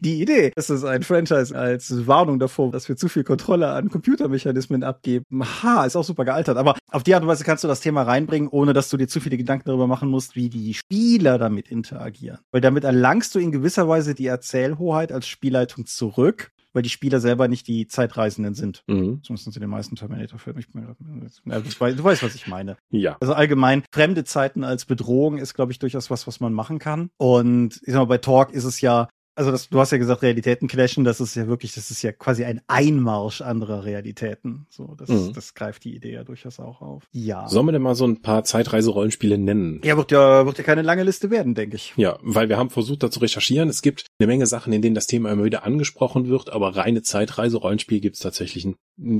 die Idee, dass es ein Franchise als Warnung davor, dass wir zu viel Kontrolle an Computermechanismen abgeben, ha, ist auch super gealtert. Aber auf die Art und Weise kannst du das Thema reinbringen, ohne dass du dir zu viele Gedanken darüber machen musst, wie die Spieler damit interagieren. Weil damit erlangst du in gewisser Weise die Erzählhoheit als Spielleitung zurück weil die Spieler selber nicht die Zeitreisenden sind. Mhm. Zumindest in den meisten Terminator-Filmen. Du weißt, was ich meine. Ja. Also allgemein, fremde Zeiten als Bedrohung ist, glaube ich, durchaus was, was man machen kann. Und ich sag mal, bei Talk ist es ja also das, du hast ja gesagt, Realitäten clashen, das ist ja wirklich, das ist ja quasi ein Einmarsch anderer Realitäten. So, das, mhm. das greift die Idee ja durchaus auch auf. Ja. Sollen wir denn mal so ein paar Zeitreise-Rollenspiele nennen? Ja, wird ja, wird ja keine lange Liste werden, denke ich. Ja, weil wir haben versucht, da zu recherchieren. Es gibt eine Menge Sachen, in denen das Thema immer wieder angesprochen wird, aber reine Zeitreise-Rollenspiel gibt es tatsächlich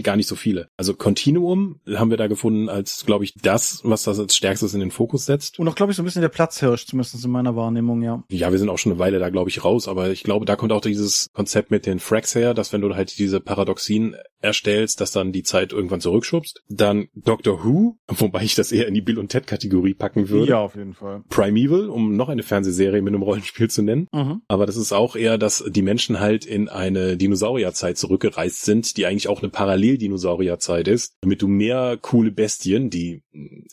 gar nicht so viele. Also Continuum haben wir da gefunden als, glaube ich, das, was das als stärkstes in den Fokus setzt. Und auch, glaube ich, so ein bisschen der Platzhirsch, zumindest in meiner Wahrnehmung, ja. Ja, wir sind auch schon eine Weile da, glaube ich, raus, aber ich glaube, da kommt auch dieses Konzept mit den Frags her, dass wenn du halt diese Paradoxien erstellst, dass dann die Zeit irgendwann zurückschubst. Dann Doctor Who, wobei ich das eher in die Bill und Ted Kategorie packen würde. Ja, auf jeden Fall. Primeval, um noch eine Fernsehserie mit einem Rollenspiel zu nennen. Mhm. Aber das ist auch eher, dass die Menschen halt in eine Dinosaurierzeit zurückgereist sind, die eigentlich auch eine Parallel-Dinosaurierzeit ist, damit du mehr coole Bestien, die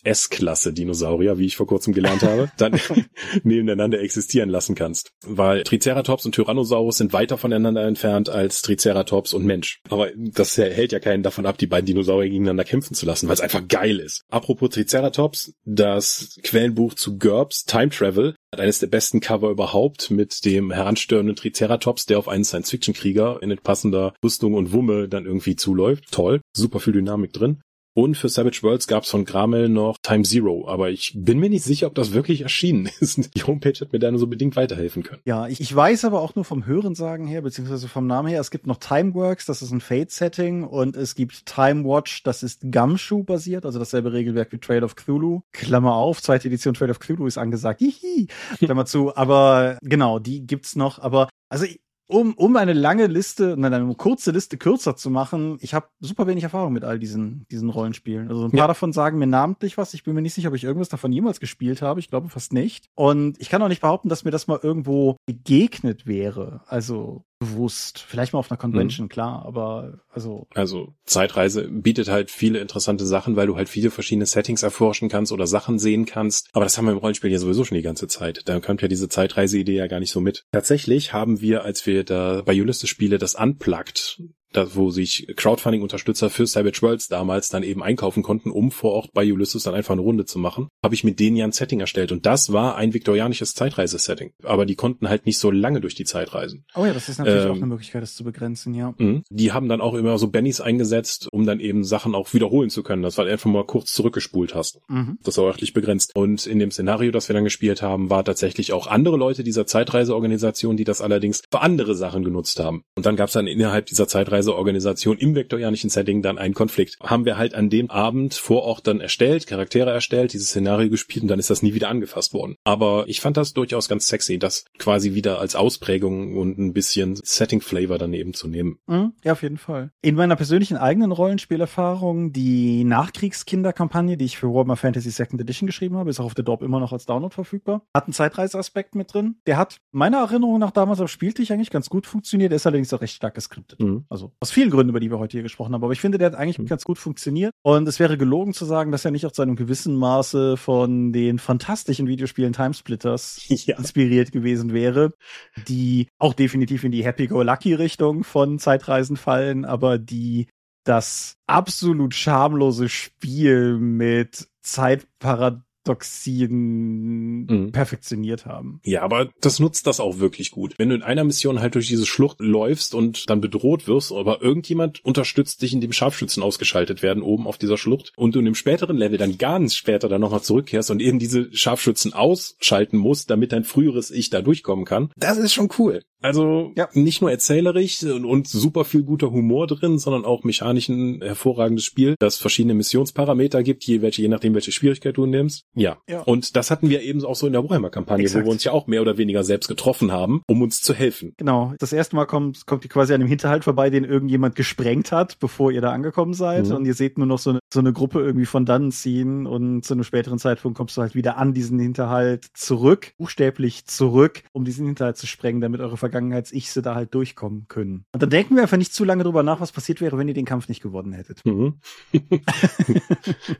S-Klasse Dinosaurier, wie ich vor kurzem gelernt habe, dann nebeneinander existieren lassen kannst. Weil Triceratops und Tyrannosaurus sind weiter voneinander entfernt als Triceratops und Mensch. Aber das hält ja keinen davon ab, die beiden Dinosaurier gegeneinander kämpfen zu lassen, weil es einfach geil ist. Apropos Triceratops, das Quellenbuch zu GURPS, Time Travel, hat eines der besten Cover überhaupt mit dem heranstörenden Triceratops, der auf einen Science-Fiction-Krieger in passender Rüstung und Wumme dann irgendwie zuläuft. Toll, super viel Dynamik drin. Und für Savage Worlds gab es von Gramel noch Time Zero, aber ich bin mir nicht sicher, ob das wirklich erschienen ist. Die Homepage hat mir da nur so bedingt weiterhelfen können. Ja, ich, ich weiß aber auch nur vom Hörensagen her, beziehungsweise vom Namen her, es gibt noch Timeworks, das ist ein Fate-Setting, und es gibt Time Watch, das ist Gumshoe-basiert, also dasselbe Regelwerk wie Trail of Cthulhu. Klammer auf, zweite Edition Trail of Cthulhu ist angesagt. Hihi. Klammer zu. Aber genau, die gibt's noch. Aber also um, um eine lange Liste, nein, eine kurze Liste kürzer zu machen, ich habe super wenig Erfahrung mit all diesen, diesen Rollenspielen. Also ein paar ja. davon sagen mir namentlich was. Ich bin mir nicht sicher, ob ich irgendwas davon jemals gespielt habe. Ich glaube fast nicht. Und ich kann auch nicht behaupten, dass mir das mal irgendwo begegnet wäre. Also bewusst. Vielleicht mal auf einer Convention, mhm. klar, aber also. Also Zeitreise bietet halt viele interessante Sachen, weil du halt viele verschiedene Settings erforschen kannst oder Sachen sehen kannst. Aber das haben wir im Rollenspiel ja sowieso schon die ganze Zeit. Da kommt ja diese Zeitreise-Idee ja gar nicht so mit. Tatsächlich haben wir, als wir da bei Ulysses Spiele das Unplugged da, wo sich Crowdfunding-Unterstützer für Savage Worlds damals dann eben einkaufen konnten, um vor Ort bei Ulysses dann einfach eine Runde zu machen, habe ich mit denen ja ein Setting erstellt. Und das war ein viktorianisches Zeitreisesetting. Aber die konnten halt nicht so lange durch die Zeit reisen. Oh ja, das ist natürlich ähm, auch eine Möglichkeit, das zu begrenzen, ja. Mh. Die haben dann auch immer so Bennys eingesetzt, um dann eben Sachen auch wiederholen zu können, dass du halt einfach mal kurz zurückgespult hast. Mhm. Das war örtlich begrenzt. Und in dem Szenario, das wir dann gespielt haben, war tatsächlich auch andere Leute dieser Zeitreiseorganisation, die das allerdings für andere Sachen genutzt haben. Und dann gab es dann innerhalb dieser Zeitreise Reiseorganisation im vektorianischen Setting dann einen Konflikt. Haben wir halt an dem Abend vor Ort dann erstellt, Charaktere erstellt, dieses Szenario gespielt und dann ist das nie wieder angefasst worden. Aber ich fand das durchaus ganz sexy, das quasi wieder als Ausprägung und ein bisschen Setting-Flavor daneben zu nehmen. Mhm, ja, auf jeden Fall. In meiner persönlichen eigenen Rollenspielerfahrung, die Nachkriegskinderkampagne, die ich für Warhammer Fantasy Second Edition geschrieben habe, ist auch auf der Dorp immer noch als Download verfügbar, hat einen Zeitreiseaspekt mit drin. Der hat meiner Erinnerung nach damals am Spieltisch eigentlich ganz gut funktioniert. Der ist allerdings auch recht stark geskriptet. Mhm. Also aus vielen Gründen, über die wir heute hier gesprochen haben. Aber ich finde, der hat eigentlich mhm. ganz gut funktioniert. Und es wäre gelogen zu sagen, dass er nicht auch zu einem gewissen Maße von den fantastischen Videospielen Timesplitters ja. inspiriert gewesen wäre, die auch definitiv in die Happy-Go-Lucky-Richtung von Zeitreisen fallen, aber die das absolut schamlose Spiel mit Zeitparadoxen Doxien mhm. perfektioniert haben. Ja, aber das nutzt das auch wirklich gut. Wenn du in einer Mission halt durch diese Schlucht läufst und dann bedroht wirst, aber irgendjemand unterstützt dich, indem Scharfschützen ausgeschaltet werden oben auf dieser Schlucht und du in dem späteren Level dann ganz später dann nochmal zurückkehrst und eben diese Scharfschützen ausschalten musst, damit dein früheres Ich da durchkommen kann. Das ist schon cool. Also ja. nicht nur erzählerisch und, und super viel guter Humor drin, sondern auch mechanisch ein hervorragendes Spiel, das verschiedene Missionsparameter gibt, je, welche, je nachdem, welche Schwierigkeit du nimmst. Ja. ja. Und das hatten wir eben auch so in der Warhammer-Kampagne, wo wir uns ja auch mehr oder weniger selbst getroffen haben, um uns zu helfen. Genau. Das erste Mal kommt, kommt ihr quasi an dem Hinterhalt vorbei, den irgendjemand gesprengt hat, bevor ihr da angekommen seid. Mhm. Und ihr seht nur noch so eine, so eine Gruppe irgendwie von dann ziehen und zu einem späteren Zeitpunkt kommst du halt wieder an diesen Hinterhalt zurück, buchstäblich zurück, um diesen Hinterhalt zu sprengen, damit eure Vergangenheits-Ich da halt durchkommen können. Und dann denken wir einfach nicht zu lange drüber nach, was passiert wäre, wenn ihr den Kampf nicht gewonnen hättet. Mhm. das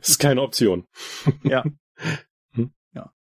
ist keine Option. ja.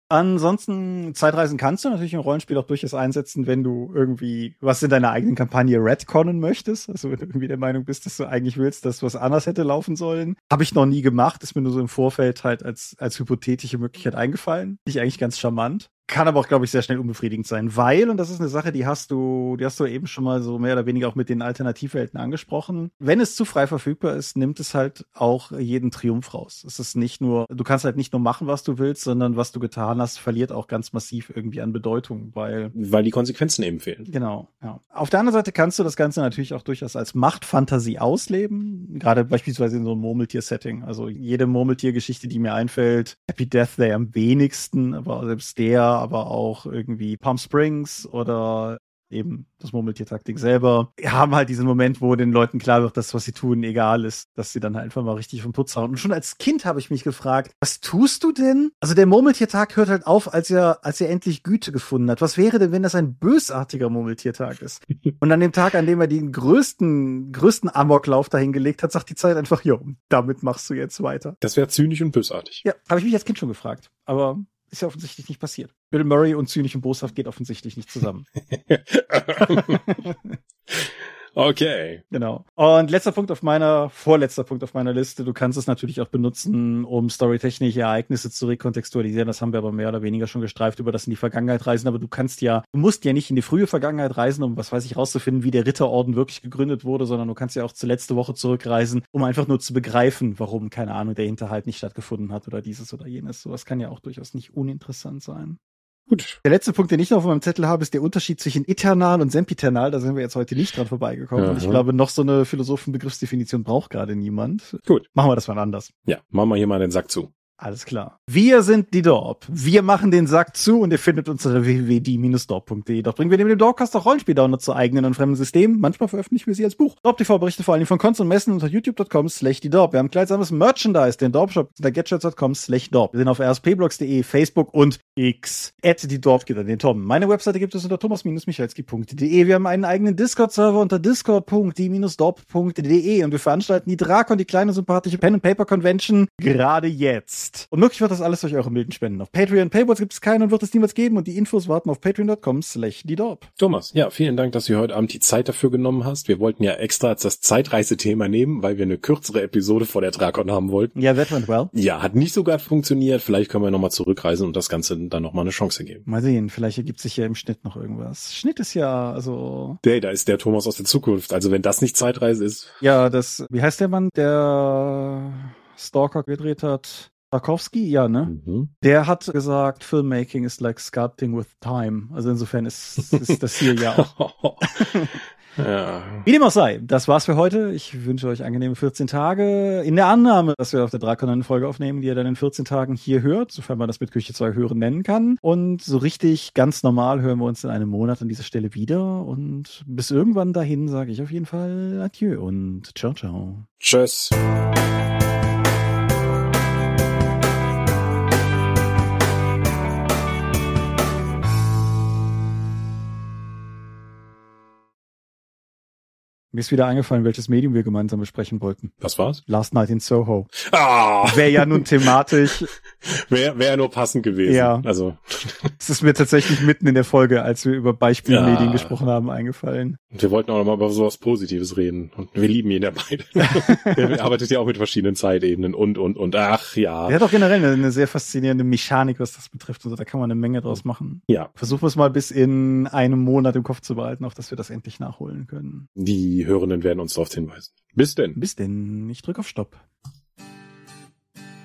Ansonsten, Zeitreisen kannst du natürlich im Rollenspiel auch durchaus einsetzen, wenn du irgendwie was in deiner eigenen Kampagne retconnen möchtest. Also wenn du irgendwie der Meinung bist, dass du eigentlich willst, dass was anders hätte laufen sollen. Habe ich noch nie gemacht, ist mir nur so im Vorfeld halt als, als hypothetische Möglichkeit eingefallen. Finde ich eigentlich ganz charmant. Kann aber auch, glaube ich, sehr schnell unbefriedigend sein, weil, und das ist eine Sache, die hast du, die hast du eben schon mal so mehr oder weniger auch mit den Alternativwelten angesprochen. Wenn es zu frei verfügbar ist, nimmt es halt auch jeden Triumph raus. Es ist nicht nur, du kannst halt nicht nur machen, was du willst, sondern was du getan hast, verliert auch ganz massiv irgendwie an Bedeutung, weil. Weil die Konsequenzen eben fehlen. Genau, ja. Auf der anderen Seite kannst du das Ganze natürlich auch durchaus als Machtfantasie ausleben. Gerade beispielsweise in so einem Murmeltier-Setting. Also jede Murmeltier-Geschichte, die mir einfällt, Happy Death Day am wenigsten, aber selbst der aber auch irgendwie Palm Springs oder eben das Murmeltier-Taktik selber, haben halt diesen Moment, wo den Leuten klar wird, dass was sie tun egal ist, dass sie dann halt einfach mal richtig vom Putz hauen. Und schon als Kind habe ich mich gefragt, was tust du denn? Also der Murmeltiertag hört halt auf, als er, als er endlich Güte gefunden hat. Was wäre denn, wenn das ein bösartiger Murmeltiertag ist? Und an dem Tag, an dem er den größten, größten Amoklauf dahingelegt hat, sagt die Zeit einfach, jo, damit machst du jetzt weiter. Das wäre zynisch und bösartig. Ja, habe ich mich als Kind schon gefragt. Aber ist ja offensichtlich nicht passiert. Bill Murray und zynisch und boshaft geht offensichtlich nicht zusammen. Okay. Genau. Und letzter Punkt auf meiner, vorletzter Punkt auf meiner Liste. Du kannst es natürlich auch benutzen, um storytechnische Ereignisse zu rekontextualisieren. Das haben wir aber mehr oder weniger schon gestreift, über das in die Vergangenheit reisen. Aber du kannst ja, du musst ja nicht in die frühe Vergangenheit reisen, um was weiß ich rauszufinden, wie der Ritterorden wirklich gegründet wurde, sondern du kannst ja auch zur letzte Woche zurückreisen, um einfach nur zu begreifen, warum, keine Ahnung, der Hinterhalt nicht stattgefunden hat oder dieses oder jenes. Sowas kann ja auch durchaus nicht uninteressant sein. Gut. Der letzte Punkt, den ich noch auf meinem Zettel habe, ist der Unterschied zwischen Eternal und Sempiternal. Da sind wir jetzt heute nicht dran vorbeigekommen. Und ich glaube, noch so eine Philosophenbegriffsdefinition braucht gerade niemand. Gut. Machen wir das mal anders. Ja, machen wir hier mal den Sack zu. Alles klar. Wir sind die Dorp. Wir machen den Sack zu und ihr findet uns unter www.die-dorp.de. Doch bringen wir neben dem Dorpcast auch Rollenspiel-Download zu eigenen und fremden Systemen. Manchmal veröffentlichen wir sie als Buch. Dorp TV berichtet vor allem von Cons und Messen unter youtube.com slash die Dorp. Wir haben kleidsames Merchandise, den Dorpshop unter getshirts.com slash Dorp. Wir sind auf rspblogs.de, Facebook und X. At die Dorp geht an den Tom. Meine Webseite gibt es unter thomas-michalski.de. Wir haben einen eigenen Discord-Server unter discord.die-dorp.de und wir veranstalten die Drakon, die kleine sympathische Pen and Paper Convention gerade jetzt jetzt. Und möglich wird das alles durch eure milden Spenden. Auf Patreon, Paywalls gibt es keine und wird es niemals geben und die Infos warten auf patreon.com slash Thomas, ja, vielen Dank, dass du heute Abend die Zeit dafür genommen hast. Wir wollten ja extra als das Zeitreisethema nehmen, weil wir eine kürzere Episode vor der Drakon haben wollten. Ja, that went well. Ja, hat nicht so gut funktioniert. Vielleicht können wir nochmal zurückreisen und das Ganze dann nochmal eine Chance geben. Mal sehen, vielleicht ergibt sich ja im Schnitt noch irgendwas. Schnitt ist ja, also. Hey, da ist der Thomas aus der Zukunft. Also wenn das nicht Zeitreise ist. Ja, das, wie heißt der Mann, der Stalker gedreht hat? Tarkovsky, ja, ne? Mhm. Der hat gesagt, Filmmaking is like sculpting with time. Also insofern ist, ist das hier ja auch. ja. Wie dem auch sei, das war's für heute. Ich wünsche euch angenehme 14 Tage. In der Annahme, dass wir auf der Drakon eine Folge aufnehmen, die ihr dann in 14 Tagen hier hört, sofern man das mit Küche 2 hören nennen kann. Und so richtig ganz normal hören wir uns in einem Monat an dieser Stelle wieder. Und bis irgendwann dahin sage ich auf jeden Fall Adieu und ciao, ciao. Tschüss. Mir ist wieder eingefallen, welches Medium wir gemeinsam besprechen wollten. Was war's? Last Night in Soho. Ah! Wäre ja nun thematisch. Wäre wär nur passend gewesen. Ja. Also, Es ist mir tatsächlich mitten in der Folge, als wir über Beispielmedien Ja. gesprochen haben, eingefallen. wir wollten auch noch mal über sowas Positives reden. Und wir lieben ihn ja beide. er arbeitet ja auch mit verschiedenen Zeitebenen und, und, und. Ach, ja. Er hat auch generell eine, eine sehr faszinierende Mechanik, was das betrifft. Also da kann man eine Menge draus machen. Ja. Versuchen wir es mal bis in einem Monat im Kopf zu behalten, auf dass wir das endlich nachholen können. Die Hörenden werden uns darauf hinweisen. Bis denn. Bis denn, ich drücke auf Stopp.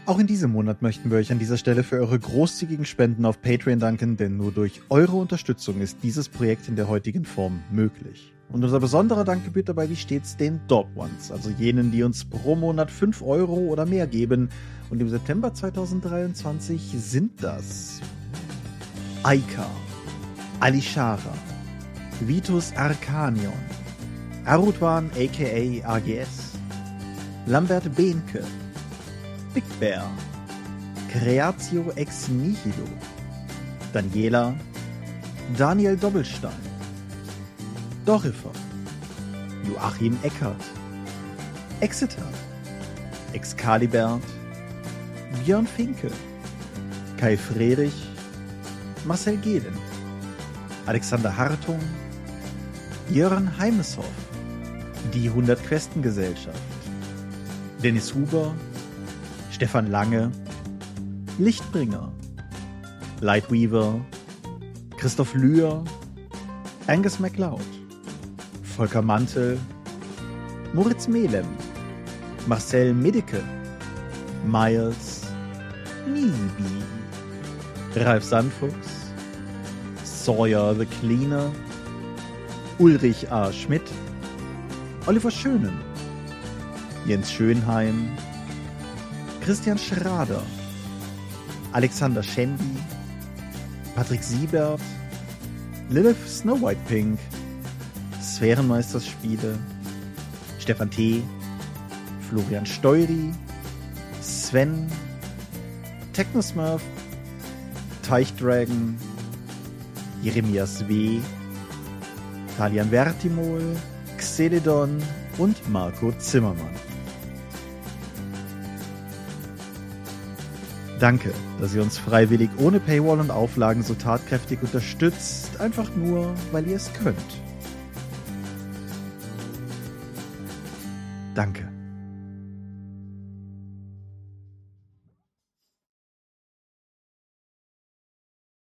Auch in diesem Monat möchten wir euch an dieser Stelle für eure großzügigen Spenden auf Patreon danken, denn nur durch eure Unterstützung ist dieses Projekt in der heutigen Form möglich. Und unser besonderer Dank gebührt dabei wie stets den Dog Ones, also jenen, die uns pro Monat 5 Euro oder mehr geben. Und im September 2023 sind das Aika, Alishara, Vitus Arcanion, Arutwan aka AGS, Lambert Behnke, Big Bear, Creatio ex nihilo, Daniela, Daniel Doppelstein, Dorifer, Joachim Eckert, Exeter, Excalibert, Björn Finke, Kai Friedrich, Marcel Gehlen, Alexander Hartung, Jörn Heimeshoff, die 100 Questen Gesellschaft, Dennis Huber, Stefan Lange, Lichtbringer, Lightweaver, Christoph Lühr, Angus MacLeod, Volker Mantel, Moritz Melem, Marcel Medeke, Miles, Nibi, Ralf Sandfuchs, Sawyer the Cleaner, Ulrich A. Schmidt, Oliver Schönen, Jens Schönheim, Christian Schrader, Alexander Schendi, Patrick Siebert, Lilith Snow White Pink, Sphärenmeisterspiele, Stefan T., Florian Steury, Sven, Technosmurf, Teichdragon, Jeremias W., Talian Vertimol, Xeledon und Marco Zimmermann. Danke, dass ihr uns freiwillig ohne Paywall und Auflagen so tatkräftig unterstützt, einfach nur, weil ihr es könnt. Danke.